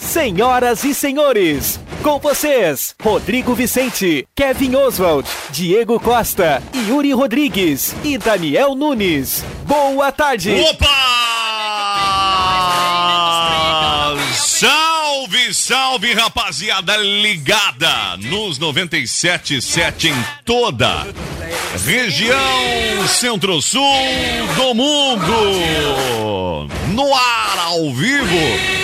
Senhoras e senhores, com vocês, Rodrigo Vicente, Kevin Oswald, Diego Costa, Yuri Rodrigues e Daniel Nunes. Boa tarde! Opa! Salve, salve, rapaziada ligada nos 97.7 em toda região centro-sul do mundo. No ar, ao vivo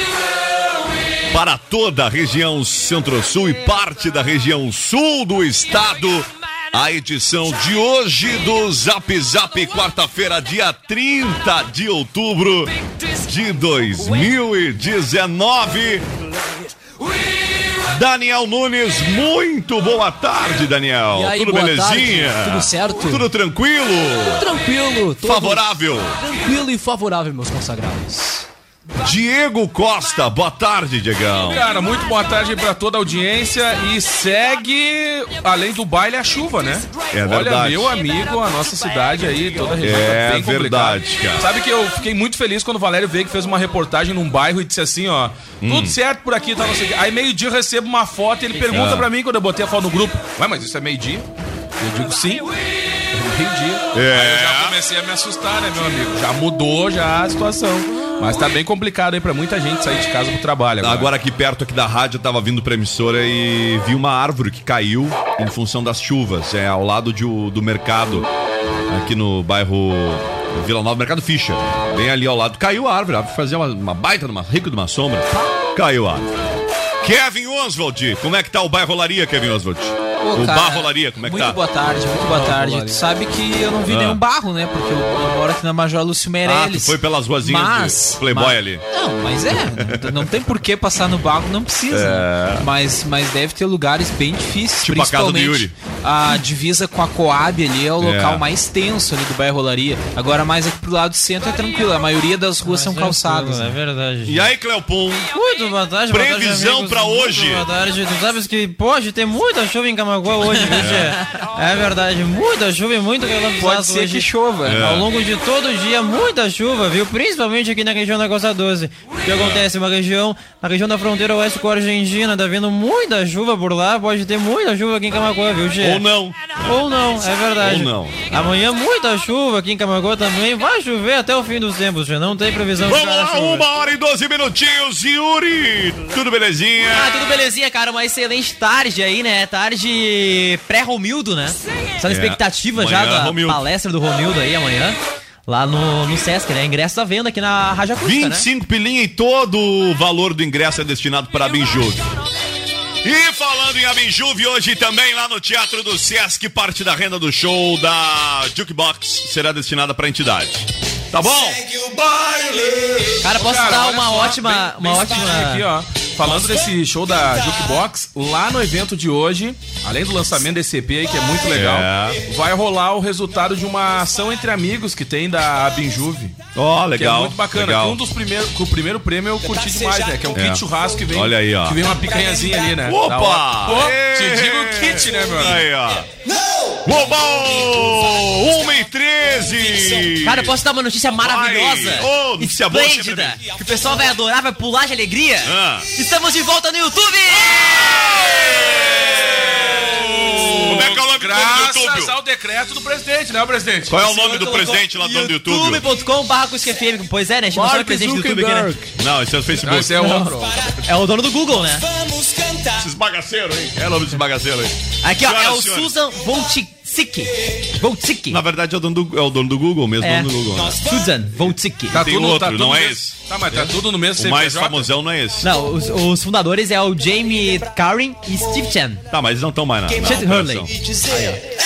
para toda a região centro-sul e parte da região sul do estado. A edição de hoje do Zap Zap, quarta-feira, dia 30 de outubro de 2019. Daniel Nunes, muito boa tarde, Daniel. Aí, Tudo boa belezinha? tarde, tudo certo? Tudo tranquilo? Tranquilo. todo- Favorável? Tranquilo e favorável, meus consagrados. Diego Costa, boa tarde, Diegão. Cara, muito boa tarde pra toda a audiência e segue, além do baile, a chuva, né? É Olha, verdade. meu amigo, a nossa cidade aí, toda a região É tá bem complicada. verdade, cara. Sabe que eu fiquei muito feliz quando o Valério veio que fez uma reportagem num bairro e disse assim, ó, Hum. tudo certo por aqui, tá, não sei. Aí meio-dia eu recebo uma foto e ele pergunta Ah. pra mim quando eu botei a foto no grupo, ué, mas isso é meio-dia? Eu digo sim. Meio-dia. É. Aí eu já comecei a me assustar, né, meu amigo? Já mudou já a situação. Mas tá bem complicado aí pra muita gente sair de casa pro trabalho agora. Agora aqui perto aqui da rádio eu tava vindo pra emissora e vi uma árvore que caiu em função das chuvas, é ao lado de do mercado aqui no bairro Vila Nova, Mercado Ficha, bem ali ao lado. Caiu a árvore, a árvore fazia uma, uma baita, uma rica de uma sombra. Caiu a árvore. Kevin Oswald, como é que tá o bairro Olaria, Kevin Oswald? Pô, o cara, Bar Rolaria, como é que muito tá? boa tarde, muito boa tarde. Tu sabe que eu não vi Ah. nenhum barro, né? Porque eu, eu moro aqui na Major Lúcio Ah, Meirelles. tu foi pelas ruazinhas mas, do Playboy mas- ali. Não, mas é. Não, não tem por que passar no barro, não precisa. É. né? Mas, mas deve ter lugares bem difíceis. Tipo a casa do principalmente Yuri. A divisa com a Coab ali é o local É. mais tenso ali do bairro Rolaria. Agora, mais aqui pro lado do centro é tranquilo. A maioria das ruas são calçadas. É verdade. E aí, Cleopum? Muito boa tarde, Previsão Muito hoje. Boa tarde. Tu sabes que pode ter muita chuva em Camaguá hoje, viu, Tchê? É verdade, muita chuva e muito relâmpago Pode ser hoje. que chova. É. Ao longo de todo o dia, muita chuva, viu? Principalmente aqui na região da Costa 12. O que acontece? Uma região, na região da fronteira oeste com a Argentina, tá vindo muita chuva por lá, pode ter muita chuva aqui em Camaguá, viu, Tchê? Ou não. Ou não, é verdade. Ou não. Amanhã muita chuva aqui em Camaguá também. Vai chover até o fim dos tempos, Tchê. Não tem previsão Vamos de a lá, chuva. uma hora e doze minutinhos, Yuri! Tudo belezinha? Ah, tudo belezinha, cara. Uma excelente tarde aí, né? Tarde pré-Romildo, né? Só na É. expectativa já Amanhã, da Romildo. palestra do Romildo aí amanhã. Lá no, no Sesc, né? Ingresso à venda aqui na Rádio Acústica, né? 25 pilinha e todo o valor do ingresso é destinado para a Binjuve. E falando em Abinjuve, hoje também lá no Teatro do Sesc, parte da renda do show da Jukebox será destinada para a entidade. Tá bom? Cara, posso Cara, dar uma só, ótima. bem- uma bem ótima. Aqui, ó. Falando desse show da Jukebox, lá no evento de hoje, além do lançamento desse EP aí, que é muito legal, É. vai rolar o resultado de uma ação entre amigos que tem da Binjuve. Ó, Que é legal. muito bacana. legal. Um dos primeiros, o primeiro prêmio eu curti demais, né? Que é um É. kit churrasco que vem. Olha aí, ó. Que vem uma picanhazinha ali, né? Opa! Pô, te digo kit, né, meu amigo? Aí, ó. Oba! 1 e 13! Cara, eu posso dar uma notícia maravilhosa. Vai. Ô, notícia boa. Que o pessoal vai adorar, vai pular de alegria. Ah. Estamos de volta no YouTube! Como é que é o nome do Graças YouTube? ao decreto do presidente, né, presidente? Qual é o nome do presidente lá do do YouTube? youtube.com barra FM. Pois é, né? A gente não sabe o presidente do YouTube aqui, né? Não, esse é o Facebook. Não, esse é outro. É o dono do Google, né? Esses bagaceiros, hein? É o nome desse bagaceiro aí. Aqui, ó, é o senhores. Susan Vonti- Voltsiki. Voltsiki. Na verdade é o dono do, é o dono do Google mesmo, É. dono do Google. né? Susan Voltsiki. Tá Tem tudo, outro, tá tudo não no é mesmo- esse? Tá, mas tá tudo no mesmo O mais famosão não é esse. Não, os, os fundadores é o Jamie Karen e Steve Chen. Tá, mas eles não estão mais na, na Chet. Hurley. É,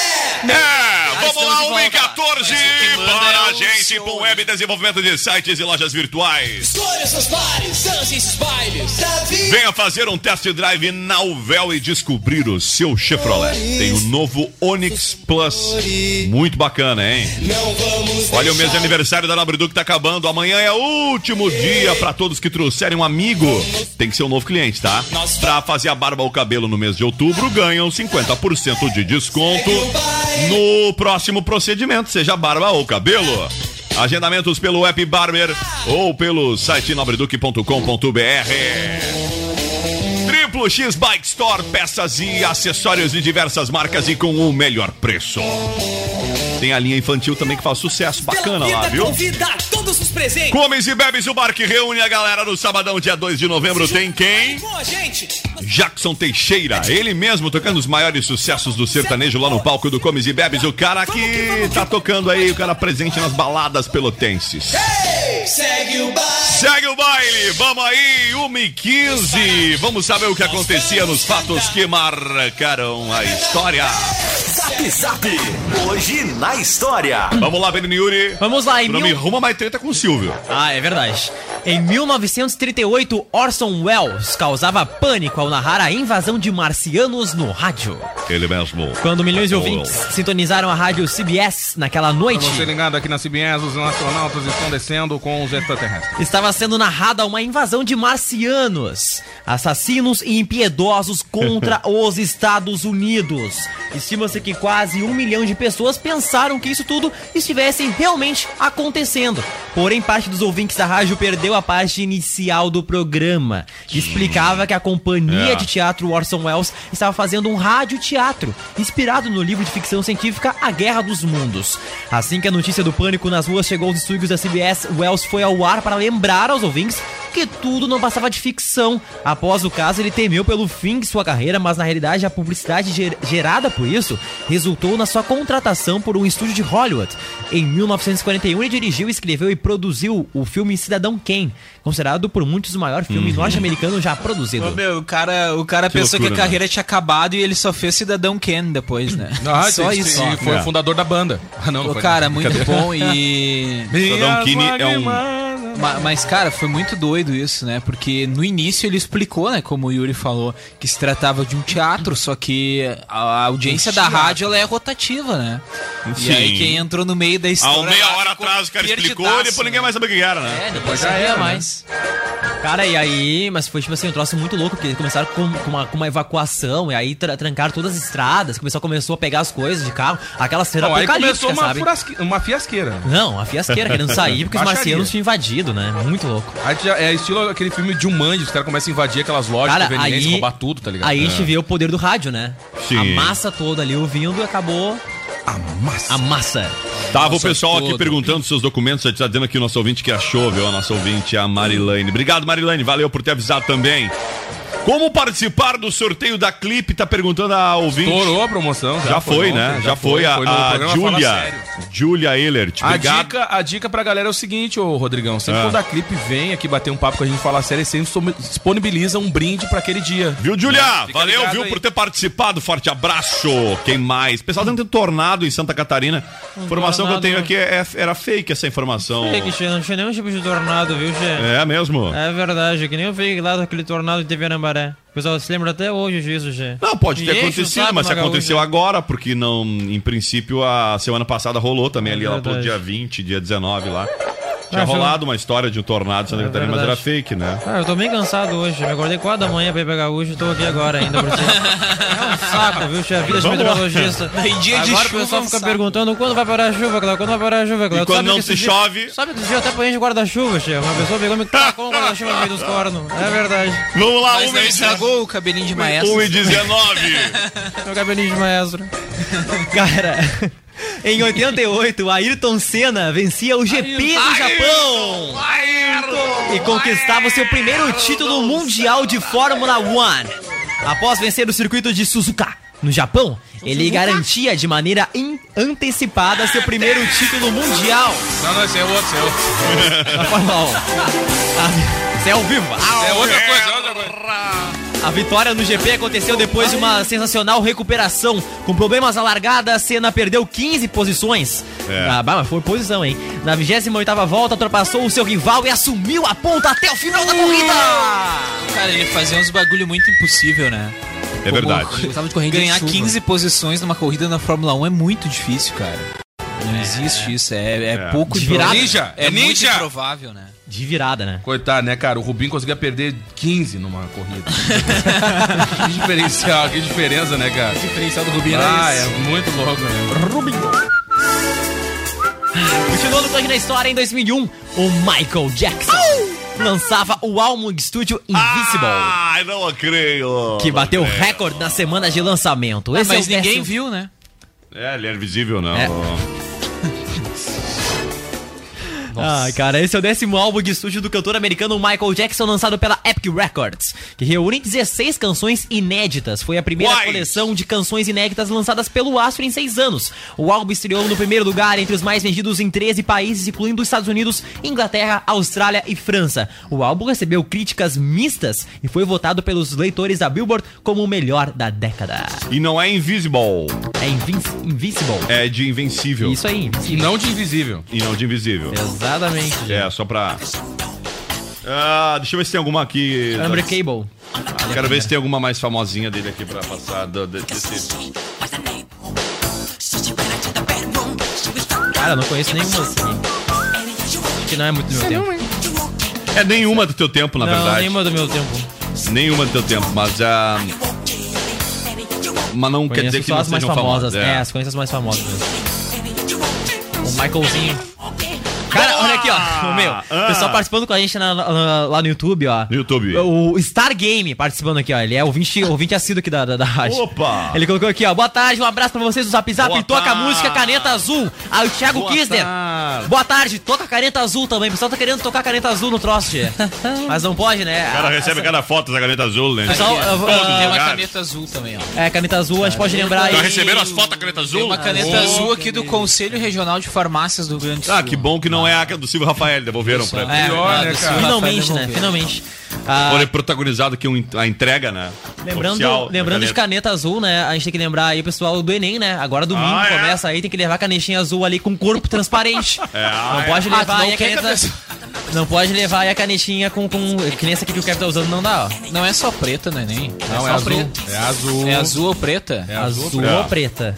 vamos lá, estamos de 1 e volta. 14 Mas o que manda para é a o gente com web desenvolvimento de sites e lojas virtuais. Escolha seus bares, dance esses bailes. Davi. Venha fazer um test drive na Uvel e descobrir o seu Chevrolet. Tem o novo Onix Plus. Muito bacana, hein? Não vamos Olha, o mês de aniversário da Nobre Duque tá acabando. Amanhã é o último dia para todos que trouxerem um amigo. Tem que ser um novo cliente, tá? Pra fazer a barba ou cabelo no mês de outubro, ganham 50% de desconto no próximo procedimento, seja barba ou cabelo. Agendamentos pelo app Barber ou pelo site nobreduque.com.br. Triplo X Bike Store, peças e acessórios de diversas marcas e com o melhor preço. Tem a linha infantil também que faz sucesso bacana lá, viu? Convida todos os presentes. Comes e bebes, o bar que reúne a galera no sabadão, dia 2 de novembro, tem quem? Com a gente. Jackson Teixeira, ele mesmo tocando os maiores sucessos do sertanejo lá no palco do Comes e Bebes, o cara que tá tocando aí, o cara presente nas baladas pelotenses. Segue o baile. Segue o baile, vamos aí, 1 e 15 Vamos saber o que acontecia nos fatos que marcaram a história. Zap Zap. Hoje na história. Vamos lá, Benini Yuri. Vamos lá, em Não mil... me arruma mais treta com o Silvio. Ah, é verdade. Em 1938, Orson Welles causava pânico ao narrar a invasão de marcianos no rádio. Ele mesmo. Quando milhões de ouvintes sintonizaram a rádio CBS naquela noite, Pra você ligado aqui na CBS, os astronautas estão descendo com os extraterrestres. estava sendo narrada uma invasão de marcianos, assassinos e impiedosos contra os Estados Unidos. Estima-se que quase um milhão de pessoas pensaram que isso tudo estivesse realmente acontecendo. Porém, parte dos ouvintes da rádio perdeu a parte inicial do programa, que explicava que a companhia É. de teatro Orson Welles estava fazendo um radioteatro, inspirado no livro de ficção científica A Guerra dos Mundos. Assim que a notícia do pânico nas ruas chegou aos estúdios da CBS, Wells foi ao ar para lembrar aos ouvintes que tudo não passava de ficção. Após o caso, ele temeu pelo fim de sua carreira, mas na realidade a publicidade ger- gerada por isso resultou na sua contratação por um estúdio de Hollywood. Em 1941, ele dirigiu, escreveu e produziu o filme Cidadão Kane, considerado por muitos o maior filme norte-americano já produzido. Ô, meu, o cara, o cara Que pensou loucura, que a carreira tinha acabado e ele só fez Cidadão Ken depois, né? Ah, só isso. sim, E foi É. o fundador da banda. Ah, não, foi, cara, muito bom e. Cidadão Kine é um. Ma- Mas, cara, foi muito doido isso, né? Porque no início ele explicou, né? Como o Yuri falou, que se tratava de um teatro, só que a audiência da rádio ela é rotativa, né? Sim. E aí quem entrou no meio da Há história. um meia hora atrás o cara explicou e depois ninguém né? mais sabia o que era, né? É, depois já já era, né? mais. Cara, e aí, mas foi tipo assim, um troço muito louco, porque eles começaram com, com uma, com uma evacuação, e aí tra- trancaram todas as estradas, começou, começou a pegar as coisas de carro, aquela cena apocalíptica, começou uma, sabe? furasque... uma fiasqueira. Não, a fiasqueira querendo sair porque os marcianos tinham invadido, né? Muito louco. Aí já é estilo aquele filme de Jumanji, os caras começam a invadir aquelas lojas Cara, convenientes, aí, roubar tudo, tá ligado? aí a gente vê o poder do rádio, né? Sim. A massa toda ali ouvindo e acabou A massa. a massa. Tava o pessoal aqui perguntando seus documentos, já tá dizendo aqui o nosso ouvinte que achou, viu? A nossa ouvinte, a Marilane. Obrigado, Marilane, valeu por ter avisado também. Como participar do sorteio da Clipe? Tá perguntando a ouvinte. Estourou a promoção. Já, Já, foi, né? ontem, Já, foi, a, no a Julia. Julia Ehlert. A Obrigado. dica, a dica pra galera é o seguinte, ô Rodrigão. Sempre Ah. quando a clipe vem aqui bater um papo com a gente falar sério, sempre disponibiliza um brinde pra aquele dia. Viu, Julia? Valeu, viu, aí. por ter participado. Forte abraço. Quem mais? Pessoal, dentro de tornado em Santa Catarina. Informação que eu tenho aqui é, era fake essa informação. Fake, che, não tinha nenhum tipo de tornado, viu, Che? É mesmo? É verdade, que nem o fake lá daquele tornado de TV Nambaré. O pessoal se lembra até hoje disso. Não, pode ter acontecido, saco mas se aconteceu agora, porque não, em princípio, a semana passada rolou também É ali lá verdade. dia 20, dia 19 lá. Tinha Ah, rolado uma história de um tornado em Santa É Catarina, mas era fake, né? Ah, eu tô bem cansado hoje. Me acordei 4 da manhã pra ir pra gaúcho e tô aqui agora ainda por cima. É um saco, viu, che? A vida de meteorologista. Em dia de Agora chuva o pessoal é um fica saco. perguntando quando vai parar a chuva, Cláudio, quando vai parar a chuva, Cláudio. E quando Sabe não que se dia- chove- Sabe que esse dia eu até apanhei de guarda-chuva, che? Uma pessoa pegou e me tacou um guarda-chuva no meio dos cornos. É verdade. Vamos lá, Mas e estragou o cabelinho de maestro. 1 e 19. Meu cabelinho de maestro. Cara, em 88, Ayrton Senna vencia o GP do Japão e conquistava o seu primeiro título mundial de Fórmula 1. Após vencer o circuito de Suzuka no Japão, ele garantia de maneira antecipada seu primeiro título mundial Não, não, esse é outro, esse é outro. na Fórmula 1. Ah, Isso é ao vivo. É outra coisa, é outra coisa. A vitória no GP aconteceu depois de uma sensacional recuperação. Com problemas na largada, a Senna perdeu 15 posições. É. Ah, mas foi posição, hein? Na 28ª volta, ultrapassou o seu rival e assumiu a ponta até o final da corrida! Cara, ele fazia uns bagulho muito impossível, né? É verdade. Gostava de corrida de Ganhar chuva. 15 posições numa corrida na Fórmula 1 é muito difícil, cara. Não existe isso, é, é, É. pouco De virada. Ninja, É, é muito ninja. improvável, né? De virada, né? Coitado, né, cara? O Rubinho conseguia perder 15 numa corrida. que diferencial, que diferença, né, cara? O diferencial do Rubinho Ah, era é esse. muito louco, né? Continuando com a na história, em 2001, o Michael Jackson lançava o álbum de estúdio Invisible. Ai, não creio. Que bateu creio. recorde na semana de lançamento. Ah, Esse é mas o ninguém décimo- viu, né? É, ele era visível, não. É. Ai, cara, esse é o décimo álbum de estúdio do cantor americano Michael Jackson, lançado pela Epic Records, que reúne 16 canções inéditas. Foi a primeira Uai! coleção de canções inéditas lançadas pelo Astro em seis anos. O álbum estreou no primeiro lugar entre os mais vendidos em 13 países, incluindo os Estados Unidos, Inglaterra, Austrália e França. O álbum recebeu críticas mistas e foi votado pelos leitores da Billboard como o melhor da década. E não é invisible. É Invin- Invisible. É de invencível. Isso aí, E Invisível. não de invisível. E não de invisível. Exatamente. É, só pra. Ah, deixa eu ver se tem alguma aqui. Unbreakable. Quero ver se tem alguma mais famosinha dele aqui pra passar. do- de- desse- Cara, eu não conheço nenhuma assim. Que não é muito do meu tempo. É nenhuma do teu tempo, na não, verdade. nenhuma do meu tempo. Nenhuma do teu tempo, mas ah, Mas não quer Conheço dizer que só não as mais famosas. famosas. É. as conheço as mais famosas mesmo. O Michaelzinho. Cara, olha aqui, ó. O meu. O pessoal participando com a gente na- na- lá no YouTube, ó. No YouTube. O Star Game participando aqui, ó. Ele é ouvinte, ouvinte assíduo aqui da, da, da rádio. Opa! Ele colocou aqui, ó. Boa tarde, um abraço pra vocês do Zap Zap. Boa toca a música Caneta Azul. Aí o Thiago Boa Kisner. tarde. Boa tarde, toca Caneta Azul também. O pessoal tá querendo tocar Caneta Azul no troço, tia. Mas não pode, né? O cara recebe cada foto da caneta azul, né? Pessoal, Todos os Tem uma caneta azul também, ó. É, caneta azul, a gente pode lembrar aí. Já receberam as fotos da caneta azul? Tem uma caneta Oh. azul aqui do Conselho Regional de Farmácias do Rio Grande do Sul. Ah, que bom que não é a do Silvio Rafael, devolveram pra É, Pior, né, cara? finalmente, né? Finalmente. Ah, Olha, protagonizado aqui um- a entrega, né? lembrando Oficial lembrando de caneta. azul, né? A gente tem que lembrar aí o pessoal do Enem, né? Agora domingo Ah, é? começa aí, tem que levar a canetinha azul ali com corpo transparente. É, ah, não é. pode Ah, levar não aí a caneta. Não pode levar aí a canetinha com, com. Que nem essa aqui que o Kevin tá usando, não dá, ó. Não é só preta, né, nem? Não, é só azul. preto. É azul. É azul ou preta? É Azul, azul. ou É. preta?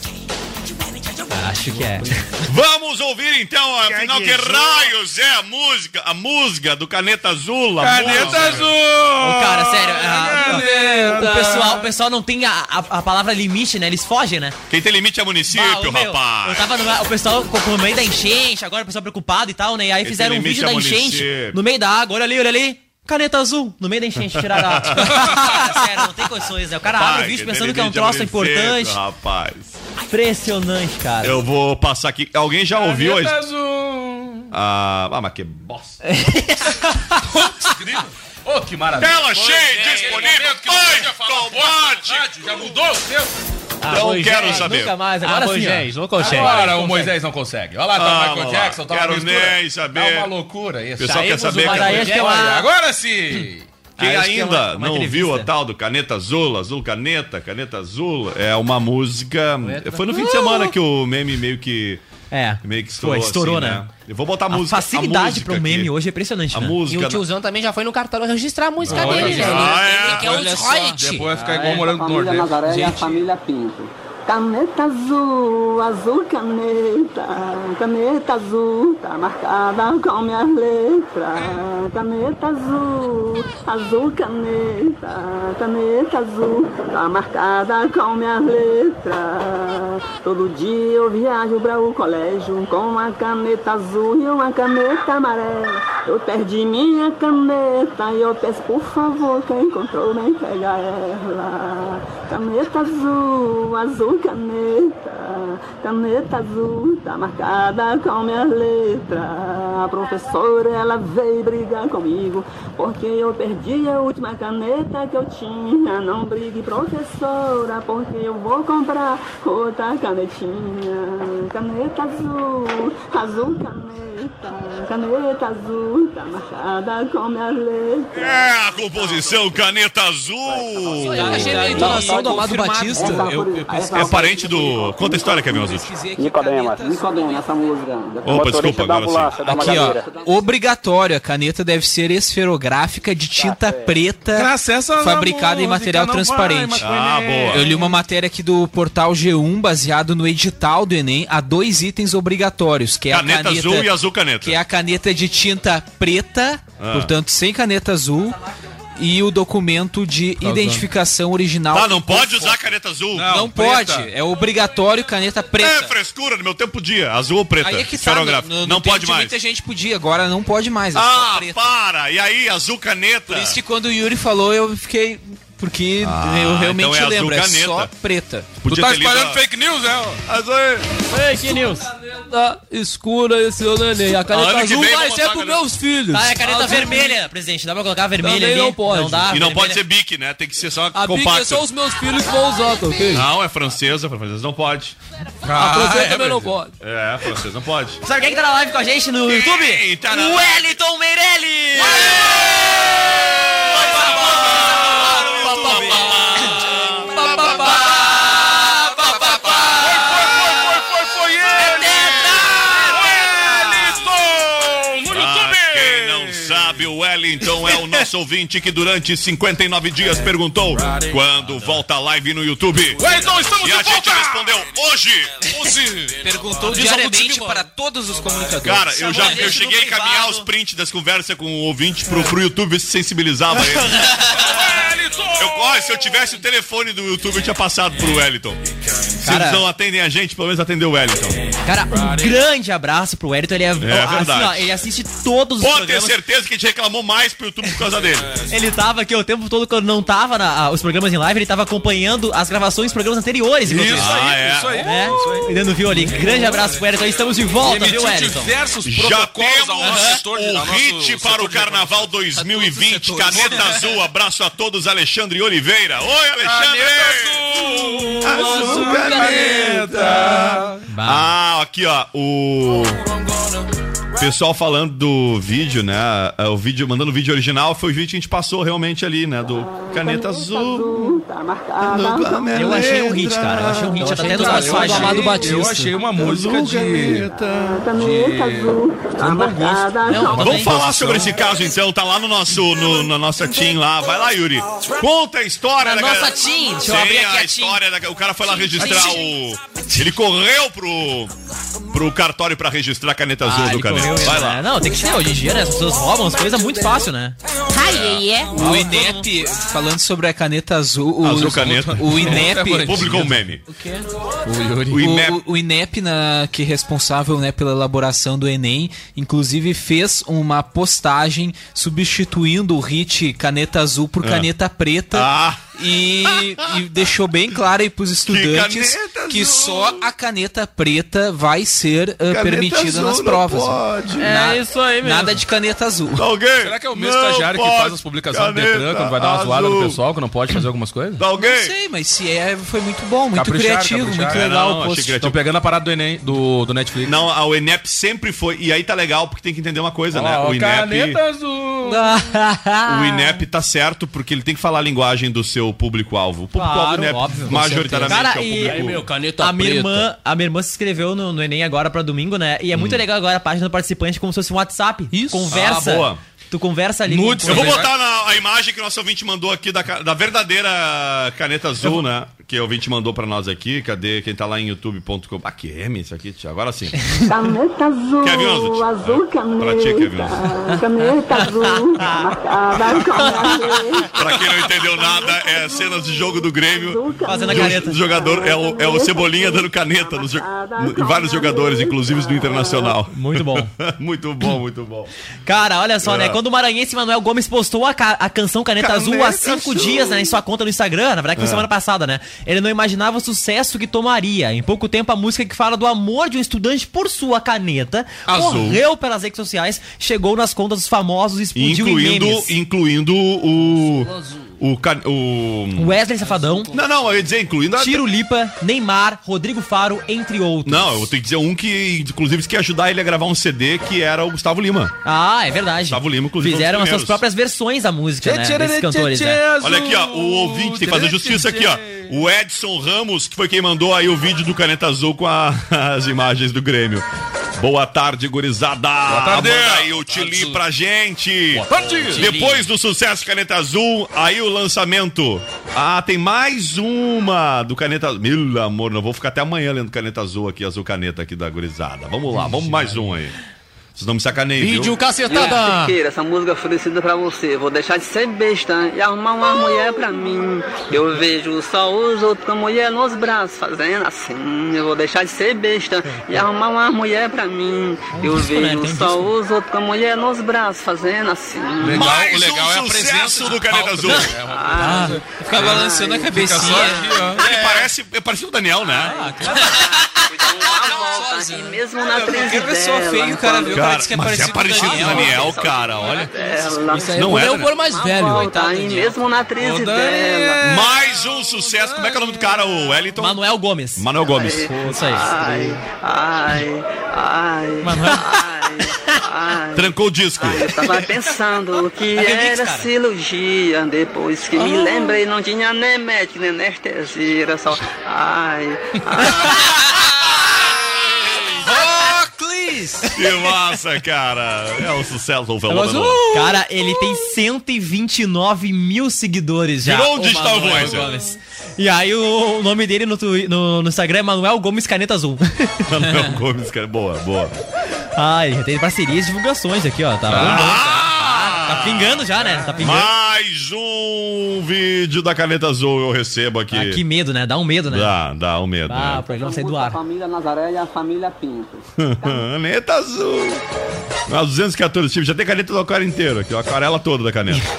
Acho que é. Vamos ouvir então, afinal, que raios é a música? A música do Caneta Azul. a Caneta música. azul! Ô, cara, sério, a- Caneta. o pessoal, o pessoal não tem a, a, a palavra limite, né? Eles fogem, né? Quem tem limite é Bah, município, ô, meu, Eu rapaz. tava no, o pessoal com, com o meio da enchente, agora o pessoal preocupado e tal, né? E aí Esse fizeram um vídeo é da enchente município. no meio da água, olha ali, olha ali. Caneta azul, no meio da enchente, tiraram a Cara, Sério, não tem condições, né? O cara abre o vídeo pensando que é um limite troço importante. Rapaz. Impressionante, cara. Eu vou passar aqui. Alguém já ouviu a... azul! Ah, ah, mas que bosta. Ô, que maravilha. Tela cheia, é, disponível. Vai, combate. Já mudou o teu? Não quero saber. Nunca mais, agora sim. ó. não consegue. Agora o Moisés não consegue. Olha lá, tá Ah, o Michael lá. Jackson, tá uma Quero mistura. nem saber. Tá uma loucura isso. O pessoal quer Saímos saber do que- é uma- Agora sim! Quem Acho que é uma- ainda uma não viu a tal do Caneta Azul, Azul Caneta, Caneta Azul, é uma música. Foi no fim de semana que o meme meio que. É, Meio que estourou. foi, estourou, assim, né? Eu vou botar a A música. facilidade música pro meme aqui. hoje é impressionante, A né? E música. o tiozão também já foi no cartório registrar a música Olha dele, né? Ah, é? só. royalties. Depois vai ficar Ah, igual é. morando no Família Nordeste. Nazaré e a família Pinto. Caneta azul, azul caneta, caneta azul, tá marcada com minhas letras. Caneta azul, azul caneta, caneta azul, tá marcada com minhas letras. Todo dia eu viajo para o colégio com uma caneta azul e uma caneta amarela. Eu perdi minha caneta e eu peço por favor, quem encontrou vem pegar ela. Caneta azul, azul caneta, caneta azul, tá marcada com minha letra. A professora ela veio brigar comigo, porque eu perdi a última caneta que eu tinha. Não brigue, professora, porque eu vou comprar outra canetinha. Caneta azul, azul caneta, caneta azul, tá marcada com minha letra. É a composição Caneta Azul. Eu achei a entonação do Amado Batista. É parente do. Conta a história, Kevin Azul. Nicodemas, Nicodemas, essa música. Opa, desculpa, agora sim. Aqui, ó. Obrigatório. A caneta deve ser esferográfica de tinta preta, Graças a fabricada em material vai, transparente. Ah, boa. Eu li uma matéria aqui do portal G1, baseado no edital do Enem, há dois itens obrigatórios, que é Caneta a caneta azul e azul caneta. que é a caneta de tinta preta, Ah. portanto sem caneta azul, e o documento de identificação original. Ah, não pode usar caneta azul? Não, pode, é obrigatório caneta preta. É frescura no meu tempo dia, azul ou preta? Aí é que tá, no- no não tempo pode de mais. Muita gente podia, agora não pode mais. é Ah, preta. para! E aí, azul caneta? Por isso que quando o Yuri falou, eu fiquei. Porque Ah, eu realmente então é azul lembro, é caneta. só preta. Podia tu tá espalhando a- fake news, né? Azul. Fake news. Caneta escura esse ano Enem. A caneta azul vai ser pros a meus filhos. Ah, é caneta Azul- vermelha, presidente. Dá pra colocar vermelha Também ali? não pode. Não dá, E não vermelha. pode ser bic, né? Tem que ser só A Bic é compacto. só os meus filhos que vão usar, tá ok? Não, é francesa, francesa não pode. A francesa é, também não mas- pode. É, francesa não pode. Sabe quem que tá na live com a gente no YouTube? Quem tá na Wellington Meirelles! Foi, O nosso ouvinte que durante 59 dias perguntou quando volta a live no YouTube. Estamos E a de gente volta! respondeu hoje. Hoje! Perguntou diariamente motivo. para todos os comunicadores. Cara, eu já eu cheguei a encaminhar os prints das conversas com o ouvinte pro, pro YouTube ver se sensibilizava ele. Eu, se eu tivesse o telefone do YouTube, eu tinha passado pro Wellington. Se Cara- eles não atendem a gente, pelo menos atendeu o Wellington. Cara, um grande abraço pro Wellington. Ele é, assim, verdade. ó, ele assiste todos os Pode ter programas. certeza que a gente reclamou mais pro YouTube por causa dele. Ele tava aqui o tempo todo quando não tava na, ah, os programas em live, ele tava acompanhando as gravações dos programas anteriores. Isso isso. aí, é. isso aí. É, ele dando viu ali. Grande abraço pro Wellington. Estamos de volta, viu, Wellington? diversos Já protocolos ao nosso temos setor o hit para o Carnaval 2020, Caneta Azul. Abraço a todos, Alexandre Oliveira. Oi, Alexandre! Azul Caneta! Ah, aqui ó, o pessoal falando do vídeo, né? O vídeo, mandando o vídeo original, foi o vídeo que a gente passou realmente ali, né? Do Caneta Azul. Tá minha Eu achei um hit, cara. Eu achei um hit. Até eu achei- do Amado Batista. Eu achei uma música de. Caneta azul, tá marcada Não, Vamos falar sobre esse caso então, tá lá no nosso, no, na nossa team lá. Vai lá, Yuri. Conta a história Na da nossa galera. team. Deixa eu Sim, abrir aqui a a team. história da, o cara foi lá registrar o ele correu pro pro cartório pra registrar a caneta azul Ah, do caneta. correu, Vai né? lá. Não, tem que ser. Hoje em dia, né? As pessoas roubam as coisas muito fácil, né? Ai, é. O INEP, falando sobre a caneta azul. O, Azul caneta. O INEP. Publicou um meme. O quê? O INEP. O, o INEP, na, que é responsável né, pela elaboração do Enem, inclusive fez uma postagem substituindo o hit caneta azul por Ah. caneta preta. Ah. E, e deixou bem claro aí pros estudantes que, azul. só a caneta preta vai ser uh, permitida azul nas não provas. pode. Na- É isso aí mesmo. Nada de caneta azul. Tá alguém? Será que é o mesmo Não estagiário que pode. faz as publicações do Detran, quando vai dar uma zoada no pessoal, que não pode fazer algumas coisas? Tá alguém? Não sei, mas se é, foi muito bom, muito Capricharam, criativo, capricharam. muito É, legal não. Estão pegando a parada do Enem, do, do Netflix. Não, a- o INEP sempre foi. E aí tá legal, porque tem que entender uma coisa, né? Ó, O INEP. Caneta azul. O INEP tá certo porque ele tem que falar a linguagem do seu público-alvo. O público-alvo Claro, do INEP, óbvio, majoritariamente, Cara, é o e- público. Aí, meu, caneta A minha, preta. irmã, a minha irmã se inscreveu no, no Enem agora pra domingo, né? E é Hum. muito legal agora a página do participante como se fosse um WhatsApp. Isso. Conversa. Ah, boa. Tu conversa ali. Nudes, com- Eu vou botar na, a imagem que o nosso ouvinte mandou aqui da, da verdadeira caneta azul, né? Que o ouvinte mandou pra nós aqui. Cadê quem tá lá em youtube.com? Ah, que M isso aqui, tio. Agora sim. Caneta azul, Kevin azul Pra ti, Kevin caneta, caneta azul. Pra quem não entendeu nada, é cenas de jogo do Grêmio. Fazendo a o caneta. jogador é o, é o Cebolinha dando caneta nos no- vários jogadores, inclusive do Internacional. Muito bom. muito bom, muito bom. Cara, olha só, É. né? Quando o maranhense Manuel Gomes postou a, ca- a canção Caneta, Caneta Azul há cinco Azul. dias, né? Em sua conta no Instagram, na verdade foi É. semana passada, né? Ele não imaginava o sucesso que tomaria. Em pouco tempo, a música que fala do amor de um estudante por sua caneta Azul. correu pelas redes sociais, chegou nas contas dos famosos e explodiu em Incluindo, memes. incluindo o. O. can- o Wesley Safadão. Não, não, eu ia dizer, incluindo a. Tiro Lipa, Neymar, Rodrigo Faro, entre outros. Não, eu tenho que dizer um que, inclusive, que ia ajudar ele a gravar um CD, que era o Gustavo Lima. Ah, é verdade. Gustavo Lima, inclusive. Fizeram um as suas próprias versões da música, né? Desses cantores, né? Olha aqui, ó, o ouvinte tem que fazer justiça aqui, ó. O Edson Ramos, que foi quem mandou aí o vídeo do Caneta Azul com a- as imagens do Grêmio. Boa tarde, gurizada. Boa tarde. Manda aí o Tili pra gente. Boa tarde. Depois do sucesso Caneta Azul, aí o lançamento. Ah, tem mais uma do Caneta Azul. Meu amor, não vou ficar até amanhã lendo Caneta Azul aqui, Azul Caneta aqui da gurizada. Vamos lá, vamos mais um aí. Vocês não me sacaneiem, viu? Vídeo cacetada. Siqueira, essa música oferecida pra você. Vou deixar de ser besta e arrumar uma mulher pra mim. Eu vejo só os outros com a mulher nos braços fazendo assim. Eu vou deixar de ser besta e arrumar uma mulher pra mim. Eu vejo só os outros com a mulher nos braços fazendo assim. Legal, Mais o legal um é a presença do Caneta Azul. É uma- Ah, Fica balançando a cabecinha. aqui, ó. Ele parece, é com o Daniel, né? Uma volta e mesmo na crise Qualquer pessoa dela, feia, o cara viu, o cara disse que é mas parecido é parecido com Daniel. Daniel, cara, olha. Ela, Isso aí Não é, o por mais velho. volta e mesmo na crise dela. Mais um sucesso. Como é que é o nome do cara? O Wellington? Manuel Gomes. Manuel Gomes. Isso aí. Ai, ai, ai, Manuel. ai, ai. Trancou o disco. Eu tava pensando que era cirurgia. Depois que me lembrei, não tinha nem médico, nem anestesia. Era só. Ai, Que massa, cara. É um sucesso o Mas, fenômeno. uh, Cara, ele tem 129 mil seguidores já. Virou um o digital. Gomes. E aí o, o nome dele no, no, no Instagram é Manuel Gomes Caneta Azul. Manuel Gomes, cara. Boa, boa. ah, ele já tem parcerias e divulgações aqui, ó. Tá, bombando, tá, pingando já, né? Tá pingando. Mais um vídeo da caneta azul eu recebo aqui. Ah, que medo, né? Dá um medo, né? Dá, dá um medo. Ah, o né? programa sai do a ar. família Nazaré e a família Pinto. caneta azul. Umas 214 tipos. Já tem caneta do aquário inteiro aqui, a aquarela toda da caneta.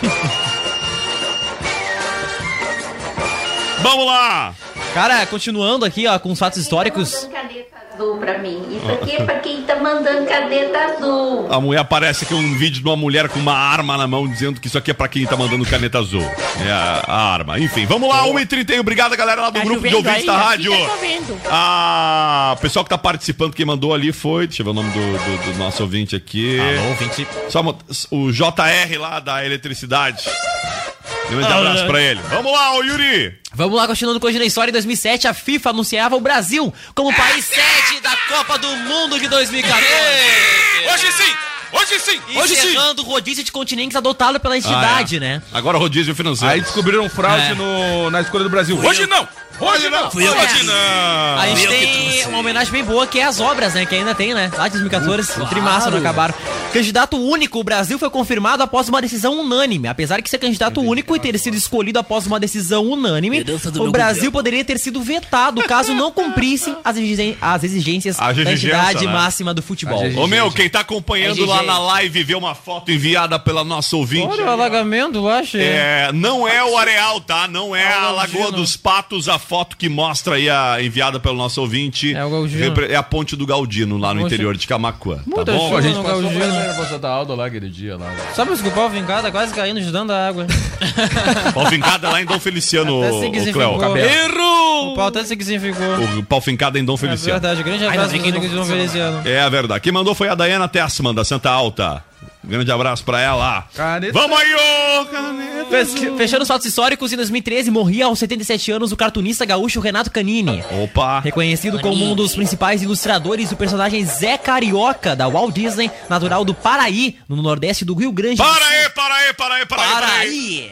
Vamos lá! Cara, continuando aqui, ó, com os fatos históricos. caneta azul pra mim. Isso aqui é pra quem tá mandando caneta azul. A mulher aparece aqui um vídeo de uma mulher com uma arma na mão dizendo que isso aqui é pra quem tá mandando caneta azul. É a, a arma. Enfim, vamos lá, 1h31. Obrigado, galera, lá do Tá grupo de ouvintes aí? da rádio. tá. Ah, o pessoal que tá participando, quem mandou ali foi. Deixa eu ver o nome do, do- do nosso ouvinte aqui. Alô, ouvinte. Só mo- o JR lá da eletricidade. Um grande abraço pra ele. Vamos lá, ô Yuri! Vamos lá, continuando com hoje na história. Em 2007, a FIFA anunciava o Brasil como país sede da Copa do Mundo de 2014. Hoje sim! Hoje sim! Hoje sim! Encerrando o rodízio de continentes adotado pela entidade, né? Agora rodízio financeiro. Aí descobriram fraude É. no, na escolha do Brasil. Hoje não! Hoje não! Fui eu que não! A gente tem uma homenagem bem boa que é as obras, né? Que ainda tem, né? Lá de 2014, o Trimassa não acabaram. Candidato único, o Brasil foi confirmado após uma decisão unânime. Apesar de ser candidato único e ter sido escolhido após uma decisão unânime, o Brasil governo. poderia ter sido vetado caso não cumprissem as, exigen- as exigências A da entidade né? máxima do futebol. Ô meu, quem tá acompanhando É lá na live vê uma foto enviada pela nossa ouvinte. alagamento lá, chefe. É, não é o areal, tá? Não é a Lagoa dos Patos, a foto que mostra aí a enviada pelo nosso ouvinte. É o Galdino. É a ponte do Galdino, lá no Poxa. interior de Camacuã. Tá bom? a gente no passou Galdino. pra Santa Alda lá aquele dia lá. Só pra desculpar o vincada, quase caindo de dentro da água. Pau Fincada é lá em Dom Feliciano, Até o. Cléo. Erro! O pau até se significou. O pau Fincada em Dom É Feliciano. verdade, grande abraço de Dom Feliciano. É a verdade. Quem mandou foi a Dayana Tessman, da Santa Alta. Grande abraço pra ela. Caneta. Vamos aí, ô! Caneta. Fe- Fechando os fatos históricos, em 2013 morria aos 77 anos o cartunista gaúcho Renato Canini. Opa! Reconhecido como um dos principais ilustradores do personagem Zé Carioca, da Walt Disney, natural do Paraí, no nordeste do Rio Grande do Sul. aí, para aí, para aí, para aí. para aí. Paraí!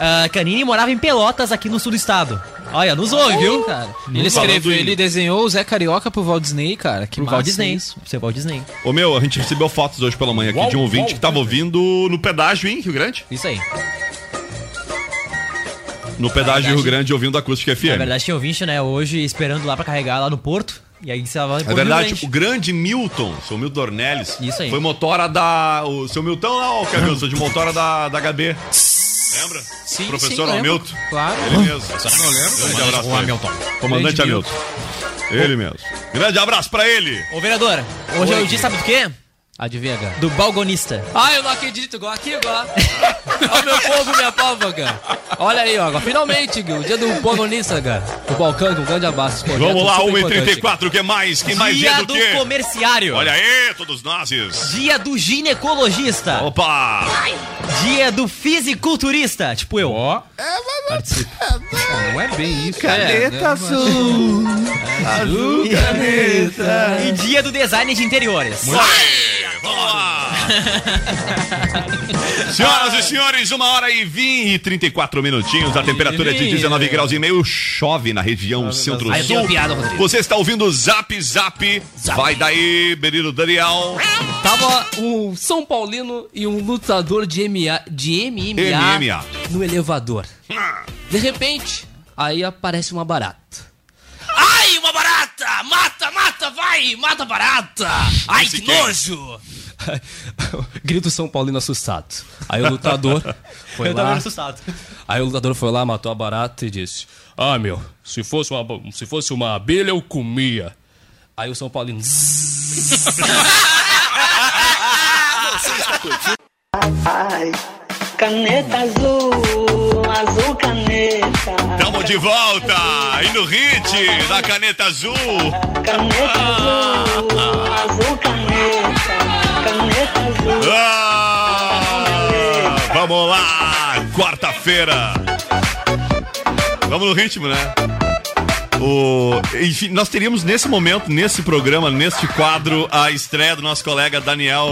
Ah, Canini morava em Pelotas, aqui no sul do estado. Olha, nos ouve, viu? Cara, ele escreveu, ele desenhou o Zé Carioca pro Walt Disney, cara. Que Pro massa Walt Disney. isso. Seu Walt Disney. Ô meu, a gente recebeu fotos hoje pela manhã aqui de um ouvinte que tava ouvindo no pedágio em Rio Grande. Isso aí. No pedágio em Rio Grande ouvindo a Acústica FM. Na verdade, tinha ouvinte, né, hoje esperando lá pra carregar lá no Porto. E aí você tava É verdade, o grande Milton, seu Milton Dornelles, Isso aí. foi motora da. O seu Milton lá, o Camilo, sou de motora da, da HB. Lembra? Sim, Professor sim. Hamilton. Claro. Ele mesmo. Não lembro. Grande abraço O pra ele. Hamilton. Comandante Hamilton. Ele mesmo. Grande abraço pra ele. Ô, vereador, hoje é o dia, sabe do quê? Adivinha, cara? Do balgonista. Ah, eu não acredito, igual aqui, igual. Ó, meu povo, minha pava, cara. Olha aí, ó, finalmente, Gil, o dia do Bogonista, cara. O Balcão, um grande abraço. projeto Vamos lá, super importante. 1h34, o que mais? Quem mais dia é do do quê? comerciário. Olha aí, todos nós. Dia do ginecologista. Opa! Dia do fisiculturista. Tipo eu. Ó. Participo. Não é bem isso. Caneta azul. Azul caneta. E dia do design de interiores. Lá! Senhoras e senhores, uma hora e 20 e 34 minutinhos. A temperatura é de 19 graus e meio. Chove na região centro-sul. Rodrigo. Você está ouvindo o Zap Zap. Vai daí, Berilo Daniel. Tava um São Paulino e um lutador de, MA, de MMA, MMA. no elevador. De repente, aí aparece uma barata. Ai, uma barata! Mata, mata, vai! Mata a barata! Ai, que nojo! Grita o São Paulino assustado. Aí o lutador foi Eu tava lá. assustado. Aí o lutador foi lá, matou a barata e disse: Ah, meu, se fosse uma, se fosse uma abelha, eu comia. Aí o São Paulino. Ai, caneta azul, azul caneta. Tamo de volta! E no hit da caneta azul. Caneta azul, azul caneta. Caneta azul. Ah, vamos lá! Quarta-feira! Vamos no ritmo, né? O, enfim, nós teríamos nesse momento, nesse programa, neste quadro, a estreia do nosso colega Daniel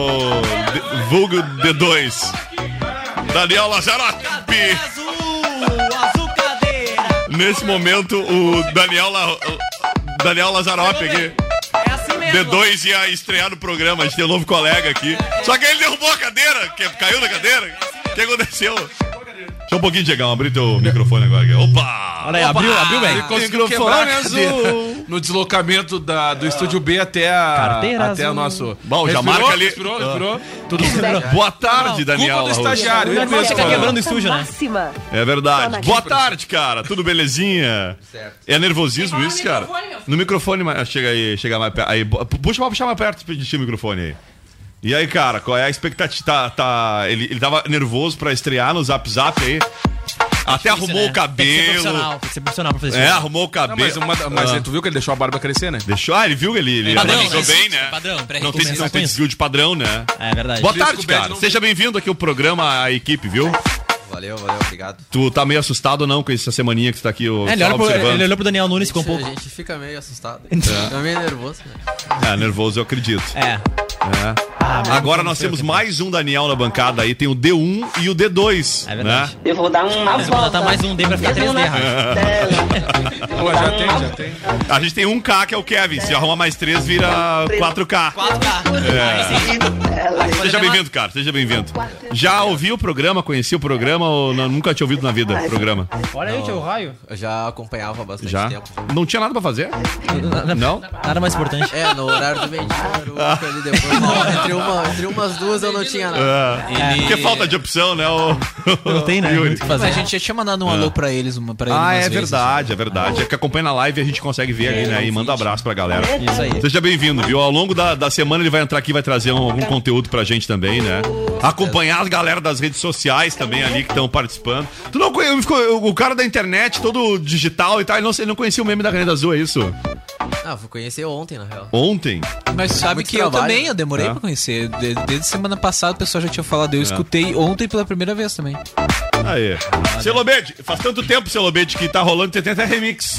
Vulgo D2. Daniel Lazarope! Azul cadeira. Nesse momento, o Daniel, La, Daniel Lazarope aqui. É assim mesmo. D2 ia estrear no programa, a gente tem um novo colega aqui. Só que ele derrubou a cadeira, que caiu da cadeira. O que aconteceu? Só um pouquinho, Diegão, abri teu microfone agora. aqui. Opa! Olha aí, abriu, abriu bem. Ele conseguiu quebrar a cadeira no deslocamento da, do estúdio B até, a, Carteira até azul. o nosso. Bom, já Respirou, marca ali. Respirou, respirou. Tudo Boa tarde, Daniel. Culpa do estagiário. ele mesmo fica falou. quebrando o estúdio, né? Máxima. É verdade. Boa tarde, cara. Tudo belezinha? É nervosismo isso, cara? No microfone, mas- chega aí, chega mais perto. Aí, puxa pra puxar mais perto pra gente o microfone aí. E aí, cara, qual é a expectativa? Tá, tá, ele, ele tava nervoso pra estrear no Zap Zap aí. Até Difícil, arrumou né? o Tem que ser cabelo. profissional, tem que ser profissional pra fazer É, isso. arrumou o Não, cabelo. mas uma- mas Ah. tu viu que ele deixou a barba crescer, né? Deixou? Ah, ele viu que ele, ele Padrão, analisou né? bem, né? Padrão, pra não tem, não com tem desvio de padrão, né? É verdade. Boa tarde, o cara. não- Seja bem-vindo aqui ao programa, a equipe, viu? Valeu, valeu, obrigado. Tu tá meio assustado ou não com essa semaninha que você tá aqui ó, É, ele, olha pro, ele olhou pro Daniel Nunes ficou um a pouco. gente fica meio assustado. É. Fica meio nervoso, né? É, nervoso, eu acredito. É. É. Ah, mas Agora nós o temos mais um Daniel na bancada aí, tem o D1 e o D2. É verdade. Né? Eu vou dar uma Vou botar mais um D pra ficar 3D, Rafa. Pô, já tem, já tem. A gente tem um K que é o Kevin. Se arrumar mais três, vira 4K. 4K. É. Seja bem-vindo, cara. Seja bem-vindo. Já ouviu o programa? Conhecia o programa ou não- nunca tinha ouvido na vida o programa? Olha aí, tio Raio. Eu já acompanhava há bastante Já? tempo. Não tinha nada pra fazer? Não? Nada mais importante. É, no horário do meio-dia, era o ali depois. entre, uma, entre umas duas eu não tinha nada. É. Ele- Porque falta de opção, né? O... Não tem, né? Yuri. Fazer. A gente já tinha mandado um alô pra eles, uma, pra ele Ah, é vezes. verdade, é verdade. É que acompanha na live e a gente consegue ver ali, né? E manda um abraço pra galera. Isso aí. Seja bem-vindo, viu? Ao longo da, da semana ele vai entrar aqui e vai trazer um- algum conteúdo pra gente também, né? Acompanhar as galera das redes sociais também ali que estão participando. Tu não conhece, o cara da internet, todo digital e tal, ele não, ele não conhecia o meme da Caneta Azul, é isso? Ah, fui conhecer ontem, na real. Ontem? Mas sabe que eu trabalho. também, eu demorei É. pra conhecer. De- Desde semana passada o pessoal já tinha falado. Eu escutei ontem pela primeira vez também. Aí. Celobete, faz tanto tempo, Celobete, que tá rolando, tem até remix.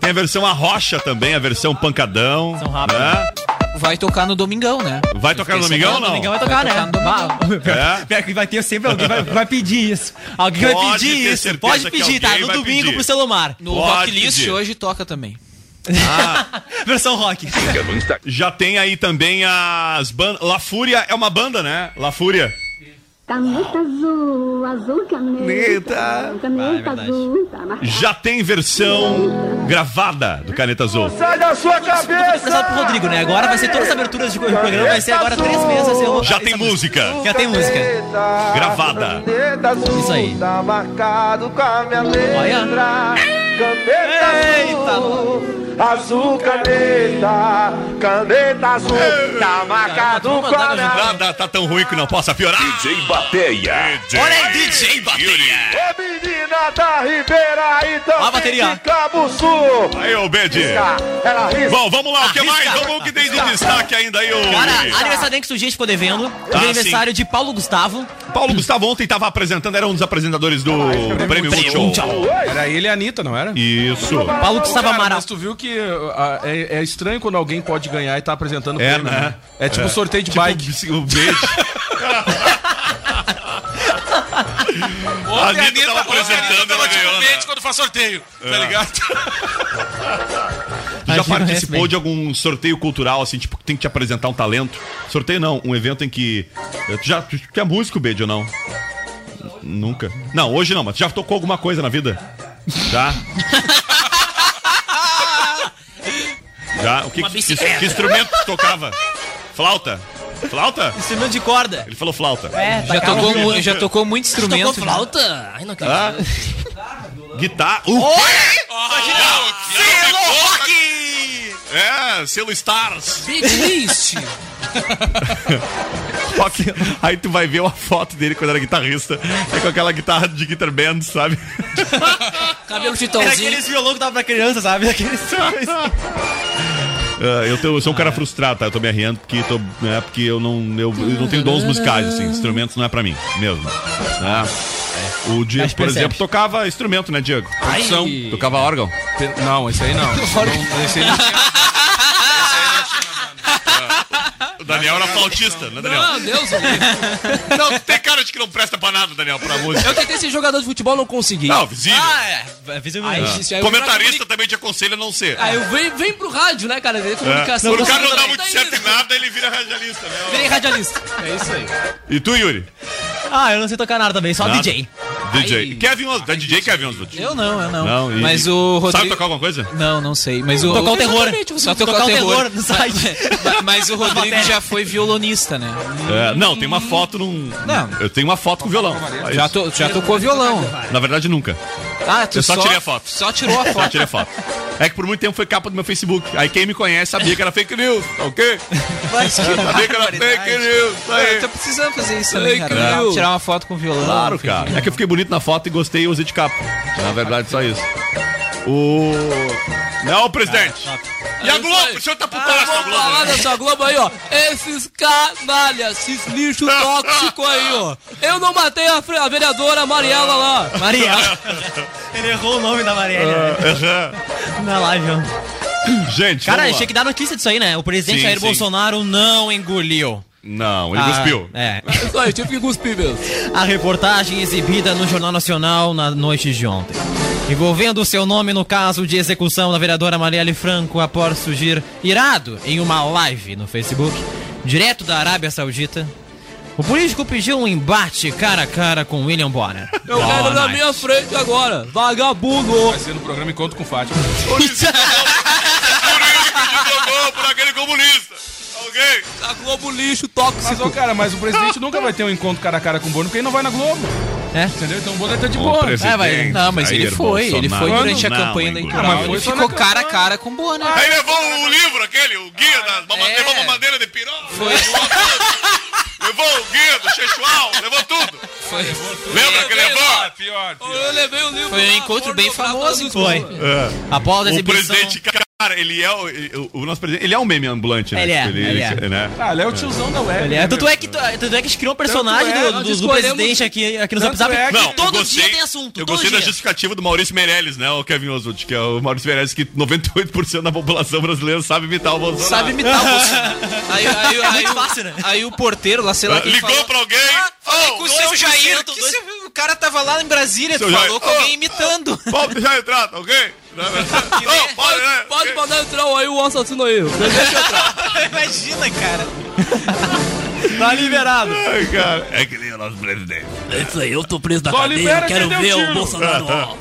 Tem a versão Arrocha também, a versão Pancadão. São rápidos. né? vai tocar no Domingão, né? Vai tocar no Domingão ou não? Domingão vai tocar, né? no Domingão. É? Pior que vai ter sempre alguém vai, vai pedir isso. Alguém vai Pode pedir ter isso. Pode pedir, tá? No vai domingo pedir. pro celular. No Pode Rock List pedir. hoje toca também. Versão rock. Já tem aí também as bandas. La Fúria é uma banda, né? La Fúria. Caneta azul, azul caneta. Ah, Caneta azul, tá na Já tem versão gravada do Caneta Azul. Sai da sua cabeça! Emprestado pro Rodrigo, né? Agora vai ser todas as aberturas de programa, vai ser agora três meses. Uma- Já tem música Já tem música. gravada. Isso aí. Tá marcado com a minha letra. Olha. Caneta azul, azul caneta. Caneta azul, tá marcado com a minha Nada tá tão ruim que não possa piorar. DJ Bateia. Olha aí, DJ Bateia. Ô menina da Ribeira, então Ó a bateria. de Cabo Sul. Aí, ô Bede. Ela risca. Bom, vamos lá, o que mais? Vamos o que tem de destaque ainda aí, ô. Cara, aniversário que gente ficou devendo. Ah, aniversário de Paulo Gustavo. Paulo Gustavo ontem estava apresentando, era um dos apresentadores do Prêmio Multishow. Era ele e a Anitta, não era? Isso. Paulo Gustavo Cara, Amaral. Mas tu viu que ah, é, é estranho quando alguém pode ganhar e tá apresentando É, prêmio, né? É tipo É. sorteio de Tipo, bike. O beijo. A Anitta tava apresentando, ela ganhou, né? quando faz sorteio, É. tá ligado? Tu já que não participou de algum sorteio cultural, assim, tipo, que tem que te apresentar um talento? Sorteio não, um evento em que. Tu já. Tu, tu é músico, Bede, ou não? Nunca. Não, hoje não, mas tu já tocou alguma coisa na vida? Já? Já? O que, que, que instrumento tu tocava? Flauta? Flauta? Instrumento de corda. Ele falou flauta. É, Já tocou, mu- já tocou muito Tocou instrumento. flauta? Ai, não acredito. Ah? Guitarra. Uh, Selo rock! É, selo Stars. Beatlist. Só que aí tu vai ver uma foto dele quando era guitarrista. É com aquela guitarra de guitar band, sabe? Cabelo Era chitãozinho. aqueles violão que dava pra criança, sabe? Aqueles... Ah, eu, tô- eu sou um cara frustrado, tá? Eu tô me arriando porque, tô, né, porque eu, não, eu, eu não tenho dons musicais, assim. Instrumentos não é pra mim, mesmo. Né? O Diego, por percebe. exemplo, tocava instrumento, né, Diego? Produção. Tocava órgão. Não, esse aí não. Não, esse aí não tinha- O Daniel era flautista, né, Daniel? Meu Deus, amigo. Não, tem cara de que não presta pra nada, Daniel, pra música. Eu tentei ser jogador de futebol, não consegui. Não, visível. Ah, é. Visível Aí, mesmo. isso aí eu Comentarista também te aconselho a não ser. Aí eu venho, vem pro rádio, né, cara? De comunicação. Quando o cara não dá muito tá certo em nada, ele vira radialista, né? Virei radialista. É isso aí. E tu, Yuri? Ah, eu não sei tocar nada também, só Nada? DJ. DJ. Kevin Oswald. É DJ Kevin Oswald. Eu não, eu não. Não, e- Mas o Rodrigo... Sabe tocar alguma coisa? Não, não sei. Mas o... Tocar o terror. Só tocar, Tocar o o terror. no site. Mas- Mas o Rodrigo já foi violonista, né? É, não, tem uma foto num. Não. Eu tenho uma foto com violão. Já, to- já tocou violão. Na verdade, nunca. Ah, tu Eu só tirei a foto. Só tirou a Só foto. tirei a foto. É que por muito tempo foi capa do meu Facebook. Aí quem me conhece sabia que era fake news, tá ok? Mas que Sabia que era fake news, tá aí. Eu tô precisando fazer isso também, Fake cara. news. Tirar uma foto com violão. Claro, cara. É que eu fiquei bonito na foto e gostei e usei de capa. Na verdade, só isso. O. Não, presidente. E a É Globo? aí. O senhor tá por Ah, Globo. falar dessa Globo aí, ó. Esses canalhas, esses lixo tóxico aí, ó. Eu não matei a, fre- a vereadora Mariela lá. Mariela. Ele errou o nome da Marielle. Na live, ó. Gente, Cara, vamos lá. tinha que dar notícia disso aí, né? O presidente Sim, Jair sim. Bolsonaro não engoliu. Não, ele Ah, cuspiu. É. Isso aí, tive que cuspir mesmo. A reportagem exibida no Jornal Nacional na noite de ontem. Envolvendo o seu nome no caso de execução da vereadora Marielle Franco após surgir irado em uma live no Facebook, direto da Arábia Saudita. O político pediu um embate cara a cara com William Bonner. Eu quero na minha frente agora. Vagabundo. Vai ser no programa Encontro com Fátima. Por isso que jogou por aquele comunista. Ok? A Globo lixo Mas, tóxico. ô, cara, mas o presidente nunca vai ter um encontro cara a cara com o Bono porque ele não vai na Globo. É? Entendeu? Então o Bono tá de boa. presidente Ah, vai- Não, mas ele foi. Ele foi Bolsonaro durante a não campanha engoliu. eleitoral. Ah, mas foi ele ficou na cara a campanha. cara com o Bono. Aí levou o livro, aquele, o guia das mama- É. levou uma bandeira de pirão. Foi. Levou o guia do Chechual, levou tudo. Foi, Lembra que levou? Pior, pior. Eu levei o livro. foi um lá, encontro bem famoso. Foi. É. Após a O exibição... presidente Cara, ele é o, o, o nosso presidente, ele é um meme ambulante, né? Ele é, Tipo, ele é. né? Ah, ele é o tiozão da web. Ele é, tanto, é que, tanto é que a gente criou um personagem é, do, do- do presidente aqui, aqui no Zap Zap. é que- Não, todo gostei, dia tem assunto. Eu gostei da justificativa do Maurício Meirelles, né, o Kevin Oswald, que é o Maurício Meirelles que 98% da população brasileira sabe imitar o Bolsonaro. Sabe imitar o Bolsonaro. Aí, aí, É aí, muito o- fácil, né? aí o porteiro lá, sei lá quem Ligou falou, pra alguém. Falei Oh, com o seu Jair, que dois- seu- o cara tava lá em Brasília, Seu tu Jair, falou com ô. alguém imitando. Pode deixar entrar, tá ok? Não, pode, né? Pode mandar entrar aí o assassino aí. Deixa eu entrar. Imagina, cara. Tá liberado. Ai, cara, é que nem o nosso presidente. É isso aí, eu tô preso na Só cadeia, eu quero ver o. Bolsonaro. ó.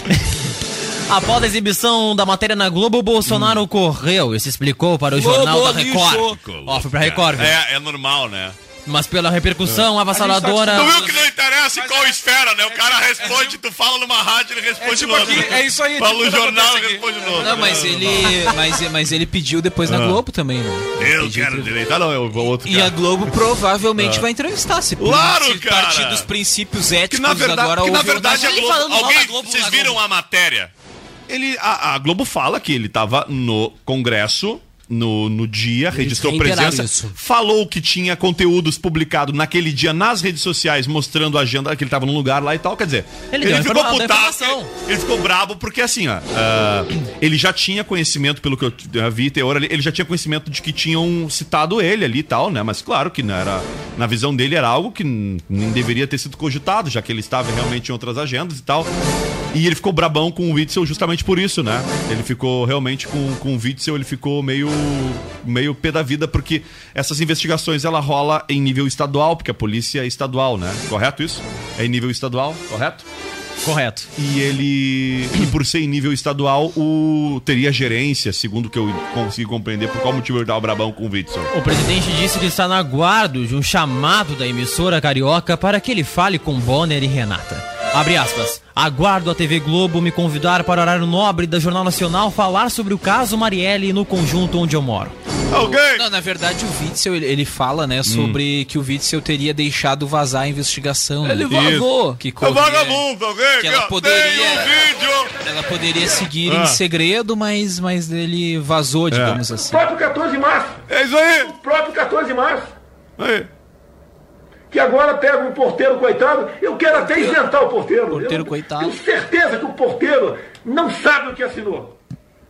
Após a exibição da matéria na Globo, o Bolsonaro correu e se explicou para o Globo jornal da. Record. Ó, foi pra Record? É, é normal, né? Mas pela repercussão avassaladora. Tu viu que não interessa em qual esfera, né? O cara responde, tu fala numa rádio, ele responde tipo no outro. aqui, é isso aí, Fala tipo no o que jornal, ele responde no outro. Não, mas ele, mas, mas ele pediu depois na Ah. Globo também, né? Eu quero direito. Ah, não, é o outro E a. Globo provavelmente Ah. vai entrevistar. Se, Claro, se cara. partir dos princípios Que éticos na verdade, agora que na verdade da- a Globo, alguém, vocês viram Globo. a matéria? Ele, a, a Globo fala que ele tava no Congresso no, no dia, registrou reiteraram presença, isso. falou que tinha conteúdos publicados naquele dia nas redes sociais mostrando a agenda que ele tava num lugar lá e tal, quer dizer, Ele ele, ficou putaço, informação. ele, ficou brabo porque assim, ó, ah, ele já tinha conhecimento, pelo que eu vi, teor ali, ele já tinha conhecimento de que tinham citado ele ali e tal, né, mas claro que não era, na visão dele era algo que nem deveria ter sido cogitado, já que ele estava realmente em outras agendas e tal. E ele ficou brabão com o Witzel justamente por isso, né? Ele ficou realmente com, com o Witzel, ele ficou meio, meio pé da vida, porque essas investigações ela rola em nível estadual, porque a polícia é estadual, né? Correto isso? É em nível estadual, correto? Correto. E ele. E por ser em nível estadual, o teria gerência, segundo o que eu consegui compreender, por qual motivo ele tava brabão com o Witzel. O presidente disse que está na guarda de um chamado da emissora carioca para que ele fale com Bonner e Renata. Abre aspas. Aguardo a TV Globo me convidar para o horário nobre da Jornal Nacional falar sobre o caso Marielle no conjunto onde eu moro. Alguém? Não, na verdade o Witzel, ele, ele fala, Hum. né, sobre que o Witzel teria deixado vazar a investigação. Ele né? vazou. Que É corria- vagabundo, alguém? que ela poderia- um vídeo! Ela poderia seguir Ah. em segredo, mas, mas ele vazou, digamos assim. próprio 14 de março. É isso aí! O próprio 14 de março. Aí. Que agora pega um porteiro coitado. Eu quero até isentar o porteiro. Porteiro eu coitado. Tenho certeza que o porteiro não sabe o que assinou.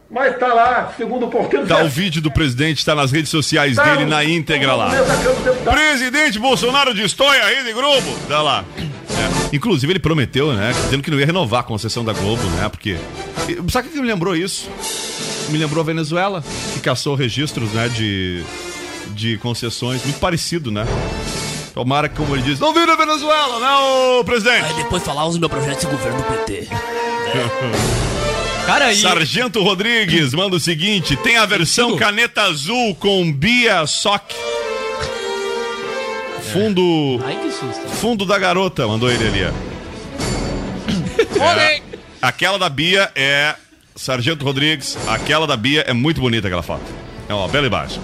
Mas está lá, segundo o porteiro. Tá o vídeo do presidente, tá nas redes sociais Tá dele na íntegra lá. Presidente Bolsonaro destrói a Rede Globo. Tá lá. É. Inclusive, ele prometeu, né? Dizendo que não ia renovar a concessão da Globo, né? Porque. Sabe o que me lembrou isso? Me lembrou a Venezuela, que caçou registros, né? De, de concessões. Muito parecido, né? Tomara que, como ele diz, não vira a Venezuela, né, ô presidente? Aí depois falar os meus projetos de governo do PT. Cara, aí. Sargento Rodrigues manda o seguinte: tem a versão caneta azul com Bia Sock. Fundo. Ai, que susto. Fundo da garota, mandou ele ali, ó. É, aquela da Bia é. Sargento Rodrigues, aquela da Bia é muito bonita aquela foto. É uma bela imagem.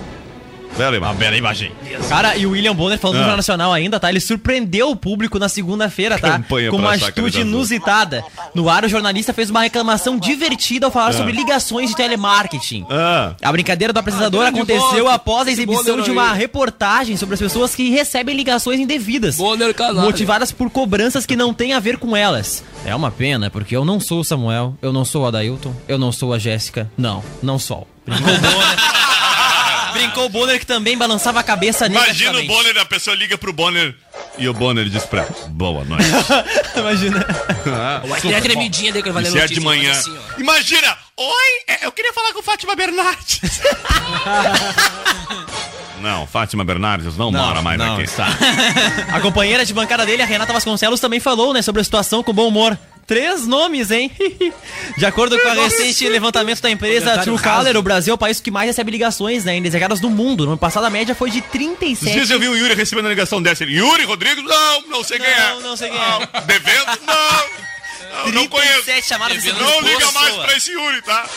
Bela imagem. Uma bela imagem. Cara, e o William Bonner falando do Ah. Jornal Nacional ainda, tá? Ele surpreendeu o público na segunda-feira, tá? Campanha Com uma atitude inusitada. No ar, o jornalista fez uma reclamação divertida ao falar Ah. sobre ligações de telemarketing. Ah. A brincadeira do apresentador Ah, aconteceu após a exibição de uma aí. reportagem sobre as pessoas que recebem ligações indevidas. Bonner. Motivadas por cobranças que não têm a ver com elas. É uma pena, porque eu não sou o Samuel, eu não sou o Adailton, eu não sou a Jéssica. Não, não sou. Brincou Bonner. Brincou o Bonner que também balançava a cabeça Imagina o. Bonner, a pessoa liga pro Bonner e o Bonner diz pra boa noite. Imagina. Mas tem a tremidinha dele que ele vai é de manhã. assim. Imagina! Oi, é, eu queria falar com Fátima Bernardes. não, Fátima Bernardes não, mora mais não aqui. está. A companheira de bancada dele, a Renata Vasconcelos, também falou, né, sobre a situação com bom humor. Três nomes, hein? De acordo com a recente levantamento da empresa raso. o Brasil é o país que mais recebe ligações, né, indesejadas do mundo. No ano passado, a média foi de Esses 37. dias eu vi o Yuri recebendo a ligação dessa. Ele, Yuri Rodrigues? Não, não sei quem é. Não, não sei quem é. Devendo? Não. Não, não conheço. 37 chamadas seguidas Não liga mais pra esse Yuri, tá?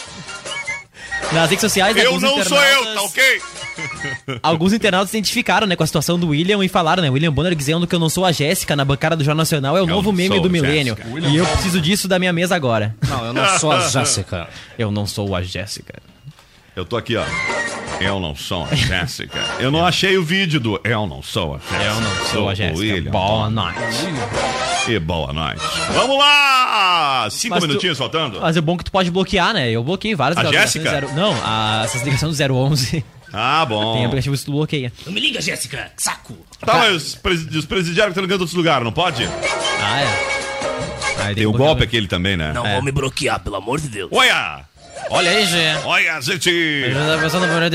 Nas redes sociais, Eu não sou eu, tá ok? Alguns internautas se identificaram, né, com a situação do William e falaram, né, William Bonner dizendo que eu não sou a Jéssica na bancada do Jornal Nacional, é o Eu novo meme do milênio. E eu preciso disso da minha mesa agora. Não, eu não sou a Jéssica. Eu não sou a Jéssica. Eu tô aqui, ó. Eu não sou a Jéssica. Eu não achei o vídeo do Eu não sou a Jéssica. Eu não sou a Jéssica. William. Boa noite. E boa noite. Vamos lá! Cinco Mas tu- minutinhos faltando. Mas é bom que tu pode bloquear, né? Eu bloqueei várias A Jéssica? zero- Não, a- essas ligações do 011. Ah, bom. Tem aplicativo que tu bloqueia. Não me liga, Jéssica. Que saco. Tá, mas os, pres- os presidiários que estão ligando em outros lugares, não pode? Ah, é. Aí Tem o que golpe aquele também, né? Não É. vão me bloquear, pelo amor de Deus. Olha! Olha aí, Gê. Olha, gente!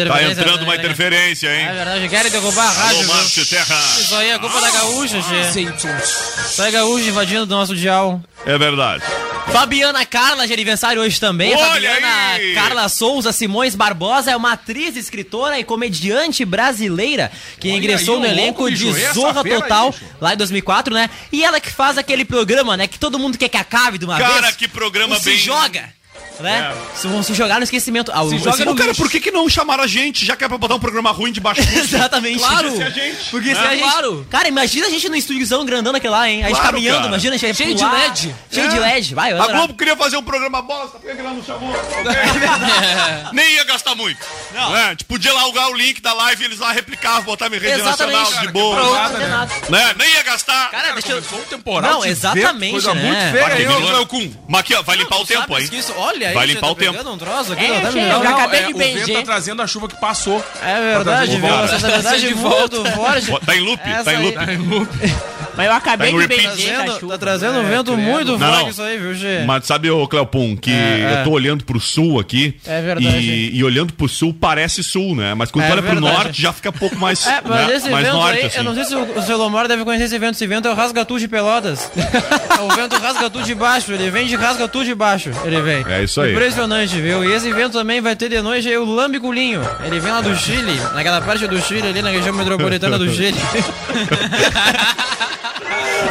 Tá entrando uma né? interferência, hein? É verdade, querem derrubar a Alô, rádio. viu? Márcio Terra! Isso aí é culpa da gaúcha, Gê. Isso é gaúcha invadindo do nosso dial. É verdade. Fabiana Carla de aniversário hoje também. Olha Fabiana aí! Carla Souza Simões Barbosa é uma atriz, escritora e comediante brasileira que Olha ingressou aí, no o elenco de Zorra aí, Total bicho. lá em 2004, né? E ela que faz aquele programa, né? Que todo mundo quer que acabe de uma vez. Cara, que programa O Se bem- joga. Né? Se vão se jogar no esquecimento. Ah, o- Se joga no cara, por que, que não chamaram a gente, já que é pra botar um programa ruim de baixo custo? Exatamente. Claro. Podia ser a gente. Porque se né? a gente... Cara, imagina a gente no estúdiozão grandão aquele lá, hein? A gente Claro, caminhando, cara. imagina a gente Cheio de pular. LED. Cheio É. de LED. Vai, eu A. Globo queria fazer um programa bosta, por que que ela não chamou? Nem ia gastar muito. Não. É, tipo, podia largar o link da live e eles lá replicavam, botar em rede Exatamente. nacional, Cara, de boa. né? Né? Nem ia gastar. Cara, deixa eu... temporal Não, de exatamente, coisa né? muito feia Vai, vai limpar o tempo isso- Olha aí, Vai você limpar tá o tempo. pegando um troço aqui, É, não tá gente, me- eu Não, acabei é, de o vento benzer. tá trazendo a chuva que passou. É verdade, viu? volta. Essa verdade De muito forte. Tá em loop, tá em aí. loop. Mas eu acabei Tá de repeat. benzer Trazendo- chuva. Tá trazendo um vento credo. muito Não, forte não. isso aí, viu, Gê? Mas sabe, ô Cleopon, que É, eu tô olhando pro sul aqui. É verdade. E, e olhando pro sul parece sul, né? Mas quando É tu olha pro norte já fica um pouco mais. É, mas né? esse mais vento norte, aí, assim. eu não sei se o, o Selomar deve conhecer esse vento. Esse vento é o Rasgatu de Pelotas. é o vento Rasgatu de baixo. Ele vem de Rasgatu de baixo. Ele vem. É isso aí. Impressionante, viu? E esse vento também vai ter de noite aí o Lambiculinho. Ele vem lá do Chile, naquela parte do Chile ali, na região metropolitana do Chile.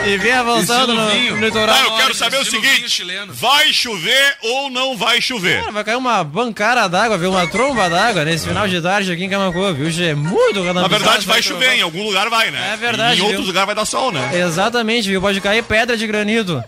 E vem avançando no, no litoral. Tá, eu quero saber o seguinte: vai chover ou não vai chover? Cara, vai cair uma bancara d'água, viu? Uma tromba d'água nesse final de tarde aqui em Camacuã, viu? Gê? Muito Na verdade, vai chover, em algum lugar vai, né? É verdade, E em outros viu? lugares vai dar sol, né? Exatamente, viu? Pode cair pedra de granito.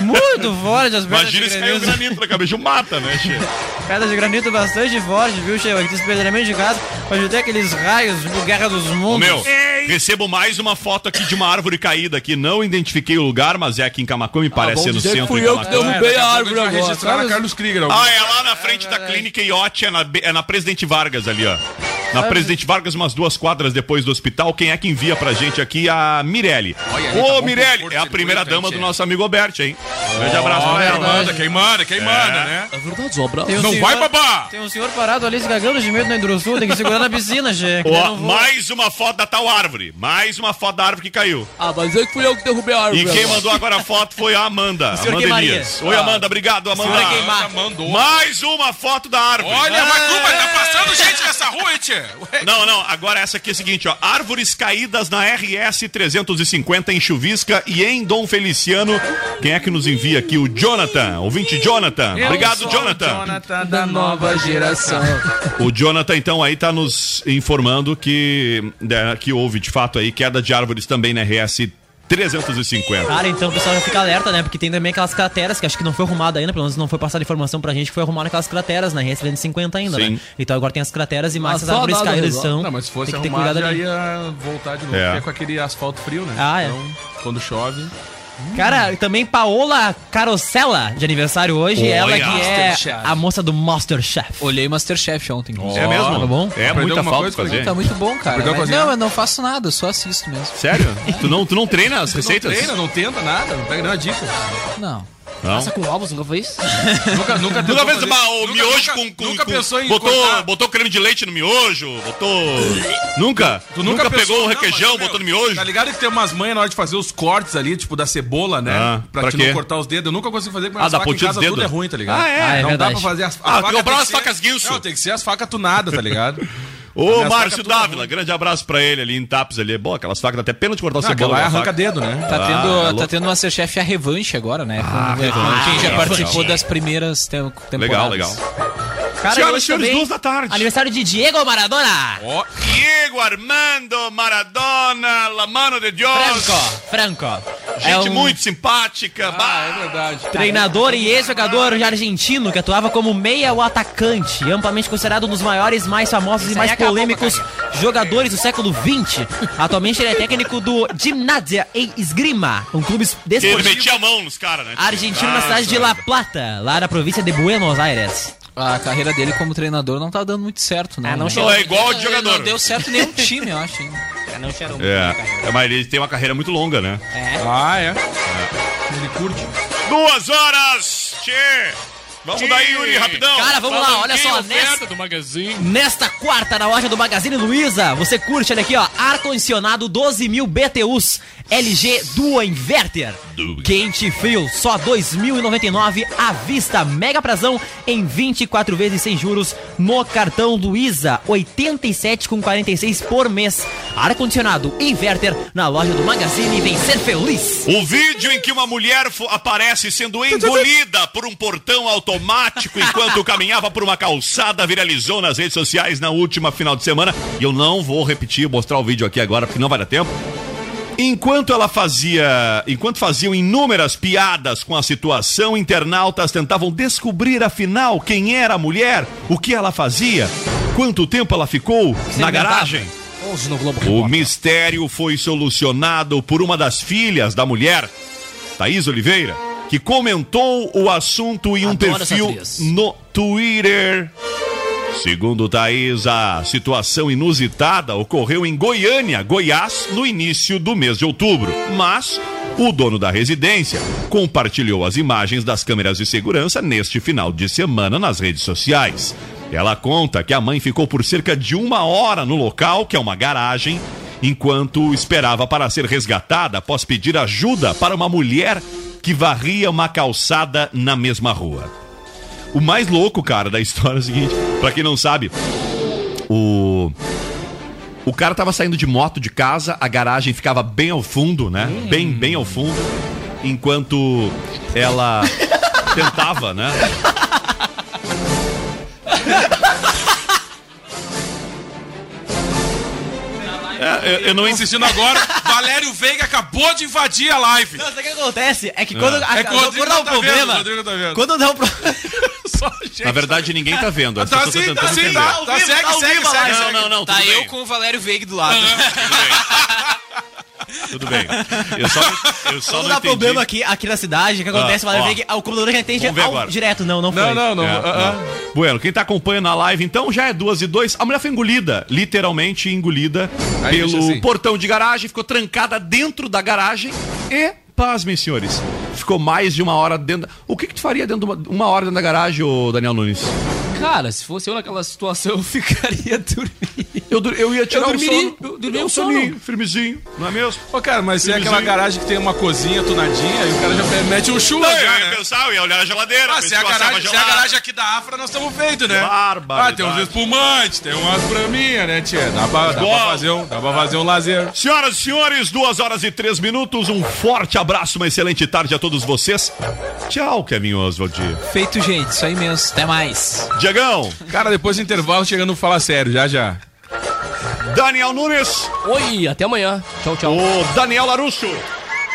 Muito forte as pedras Imagina de se caiu um granito. granito na cabeça, mata, né, Che? Pedra de granito bastante forte, viu, Che? Aqui despedramento de casa. Pode ter aqueles raios, tipo Guerra dos Ô, Mundos. meu, recebo mais uma foto aqui de uma árvore caída aqui. Não identifiquei o lugar, mas é aqui em Camacuã, me parece bom ser no centro fui de eu que derrubei a árvore agora. registrar na Carlos Krieger. Ah, é lá na frente da clínica Iote, é na, é na Presidente Vargas ali, ó. Na Presidente Vargas, umas duas quadras depois do hospital. Quem é que envia pra gente aqui? A Mirelle. Tá Ô, bom Mirelle, é a primeira dama do nosso amigo Alberto, hein? Grande abraço pra Quem ela. manda, quem manda, quem manda, né? É verdade, um Não senhor- vai, babá! Tem um senhor parado ali se cagando de medo na Hidrosul, tem que segurar na piscina, não voa. mais uma foto da tal árvore. Mais uma foto da árvore que caiu. Ah, mas é que fui eu que derrubei a árvore. E quem agora. mandou agora a foto foi a Amanda. Amanda. Elias. Oi, Amanda. Obrigado, Amanda. Ela mandou. Mais uma foto da árvore. Olha, mas tá passando gente nessa rua, hein, tchê? Ué, Não, não, agora essa aqui é a seguinte, ó. Árvores caídas na RS 350 em Chuvisca e em Dom Feliciano. Quem é que nos envia aqui? O Jonathan, ouvinte Jonathan. Obrigado, sou o Jonathan. Jonathan da nova geração. O Jonathan, então, aí tá nos informando que, né, que houve, de fato, aí queda de árvores também na RS 350. Cara, então o pessoal já fica alerta, né? Porque tem também aquelas crateras que acho que não foi arrumada ainda, pelo menos não foi passada informação pra gente que foi arrumada aquelas crateras na RS 350 ainda, Sim. né? Então agora tem as crateras e mais as só árvores caídas resol- são. Não, mas se fosse tem que ter cuidado já ali. ia voltar de novo. É. Porque é com aquele asfalto frio, né? Ah, é. Então, quando chove... Cara, também Paola Carosella, de aniversário hoje, Olha. ela que é Masterchef. a moça do Masterchef. Olhei Masterchef ontem. inclusive. É mesmo? Tá bom? É Aprendeu muita alguma falta coisa, fazer. Tá muito bom, cara. Aprendeu a Mas, cozinhar? não, eu não faço nada, eu só assisto mesmo. Sério? tu, não, tu não treina as Não receitas? treina, não tenta nada, não pega nenhuma dica. Não. Não? Passa com ovos, nunca fez? Nunca, nunca Nunca fez uma, o nunca- miojo nunca- com, com- Nunca com- pensou em botou, cortar- botou creme de leite no miojo? Botou. nunca? Tu nunca, pensou- pegou o Não, requeijão, mas, meu, botou no miojo? Tá ligado que tem umas manhas na hora de fazer os cortes ali, tipo da cebola, né? Ah, pra, pra te não cortar os dedos. Eu nunca consigo fazer com Ah, as dá facas em casa, tudo é ruim, tá ligado? Ah, é? Ah, é não dá verdade. pra fazer as Ah, a faca tu comprou tem que as ser- facas Guilson. Não, tem que ser as facas tunadas, tá ligado? Ô, Márcio Dávila, grande abraço pra ele ali em Tapes ali. Bom, aquelas facas dá até pena de cortar o Não, cebola. aquela lá da arranca faca. dedo, né? Tá Ah, tendo, é tá tendo Masterchef a revanche agora, né? Com- Ah, com revanche. quem já Ah, participou das primeiras tem- temporadas. Legal, legal. Cara, Senhoras e senhores, duas da tarde. Aniversário de Diego Maradona. Ó, Diego Armando Maradona, la mano de Dios. Franco, Franco. Gente É um- muito simpática. bah. É verdade. Treinador e ex-jogador argentino que atuava como meia ou atacante, amplamente considerado um dos maiores, mais famosos e mais acabou polêmicos jogadores do século XX. Atualmente ele é técnico do Gimnasia e Esgrima, um clube Que ele desportivo metia a mão nos caras, né? argentino na Ah, cidade de. La Plata, lá na província de Buenos Aires. A carreira dele como treinador não tá dando muito certo, não. Ah, não né? cheirou- É igual de Ele jogador. Não deu certo em nenhum time, eu acho. hein? Não cheirou É, é, mas ele tem uma carreira muito longa, né? Ah, é. Ele curte. Duas horas! Tchê! Vamos daí, Yuri, rapidão! Cara, vamos lá, olha só, oferta do Magazine. Nesta quarta, na loja do Magazine Luiza, você curte, olha aqui, ó, ar-condicionado 12 mil BTUs, LG Duo Inverter. Quente e frio, só 2.099 à vista, mega prazão em 24 vezes sem juros no cartão Luiza, 87,46 por mês. Ar-condicionado Inverter na loja do Magazine, vem ser feliz. O vídeo em que uma mulher aparece sendo engolida por um portão automático enquanto caminhava por uma calçada viralizou nas redes sociais na última final de semana. E eu não vou repetir, mostrar o vídeo aqui agora porque não vai dar tempo. Enquanto ela fazia, enquanto faziam inúmeras piadas com a situação, internautas tentavam descobrir afinal quem era a mulher, o que ela fazia, quanto tempo ela ficou na garagem. O mistério foi solucionado por uma das filhas da mulher, Thaís Oliveira, que comentou o assunto em um Adoro perfil no Twitter. Segundo Thaís, a situação inusitada ocorreu em Goiânia, Goiás, no início do mês de outubro. Mas o dono da residência compartilhou as imagens das câmeras de segurança neste final de semana nas redes sociais. Ela conta que a mãe ficou por cerca de uma hora no local, que é uma garagem, enquanto esperava para ser resgatada após pedir ajuda para uma mulher que varria uma calçada na mesma rua. O mais louco, cara, da história é o seguinte: pra quem não sabe, o. O cara tava saindo de moto de casa, a garagem ficava bem ao fundo, né? Bem, bem ao fundo. Enquanto ela tentava, né? É, eu, eu não Insistindo agora, Valério Veiga acabou de invadir a live. Não, sabe o que acontece? É que quando, É. a- É que o Rodrigo quando dá um tá problema. tá vendo. Quando dá um problema. Na verdade, ninguém tá vendo. As Tá pessoas sim, tão tá tentando sim, entender. tá. Tá, segue, tá segue, segue, segue. Não, não, não, Tá eu bem. com o Valério Veig do lado. Tudo bem. Eu só, eu só Quando não dá entendi. problema aqui, aqui na cidade, o que acontece? Ah, ó. ver que o computador já entende ao- direto. Não, não foi. Não, não, não. É, ah, não. Bueno, quem tá acompanhando a live, então, já é duas e dois. A mulher foi engolida, literalmente engolida, Aí, pelo assim. portão de garagem, ficou trancada dentro da garagem e, pasmem, senhores, ficou mais de uma hora dentro. da- O que que tu faria dentro de uma, uma hora dentro da garagem, ô Daniel Nunes? Cara, se fosse eu naquela situação, eu ficaria dormindo. Eu, eu ia tirar Eu o dormiria, sono. eu dormiria um soninho, firmezinho, não é mesmo? Ô, cara, mas se é aquela garagem que tem uma cozinha tunadinha e o cara já mete um Não, já, eu ia né? pensar, eu ia olhar a geladeira. Ah, se é, a garagem, se é a garagem aqui da Afra, nós estamos feitos, né? Barbaridade. Ah, tem uns espumantes, tem umas braminhas, né, tia? Dá pra, dá pra fazer um, dá pra fazer um lazer. Senhoras e senhores, duas horas e três minutos. Um forte abraço, uma excelente tarde a todos vocês. Tchau, Kevin Oswald. Feito, gente. Isso aí mesmo. Até mais. Diegão, Cara, depois do intervalo, chegando no Fala Sério, já já. Daniel Nunes, Oi, até amanhã. Tchau, tchau. o Daniel Larusso.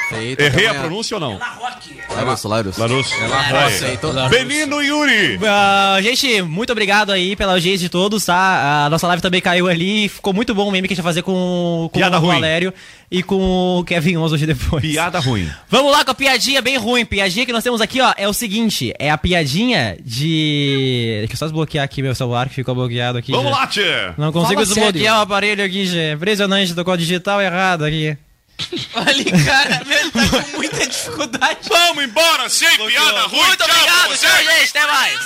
Feito, Errei a amanhã. pronúncia ou não? Larusso, Larusso. Larusso. Benino Yuri. Ah, gente, muito obrigado aí pela audiência de todos, tá? A nossa live também caiu ali. Ficou muito bom o meme que a gente vai fazer com, com Piada o ruim. Valério e com o Kevin Oz hoje depois. Piada ruim. Vamos lá com a piadinha bem ruim. Piadinha que nós temos aqui, ó, é o seguinte: é a piadinha de. Deixa eu só desbloquear aqui meu celular que ficou bloqueado aqui. Vamos já. lá, tchê. Não consigo Fala desbloquear sério. o aparelho aqui, Gê. Impressionante, tocou digital errado aqui. Olha, cara, meu, tá com muita dificuldade. Vamos embora, sem piada ruim. Muito tchau, obrigado, tchau, gente. Até mais.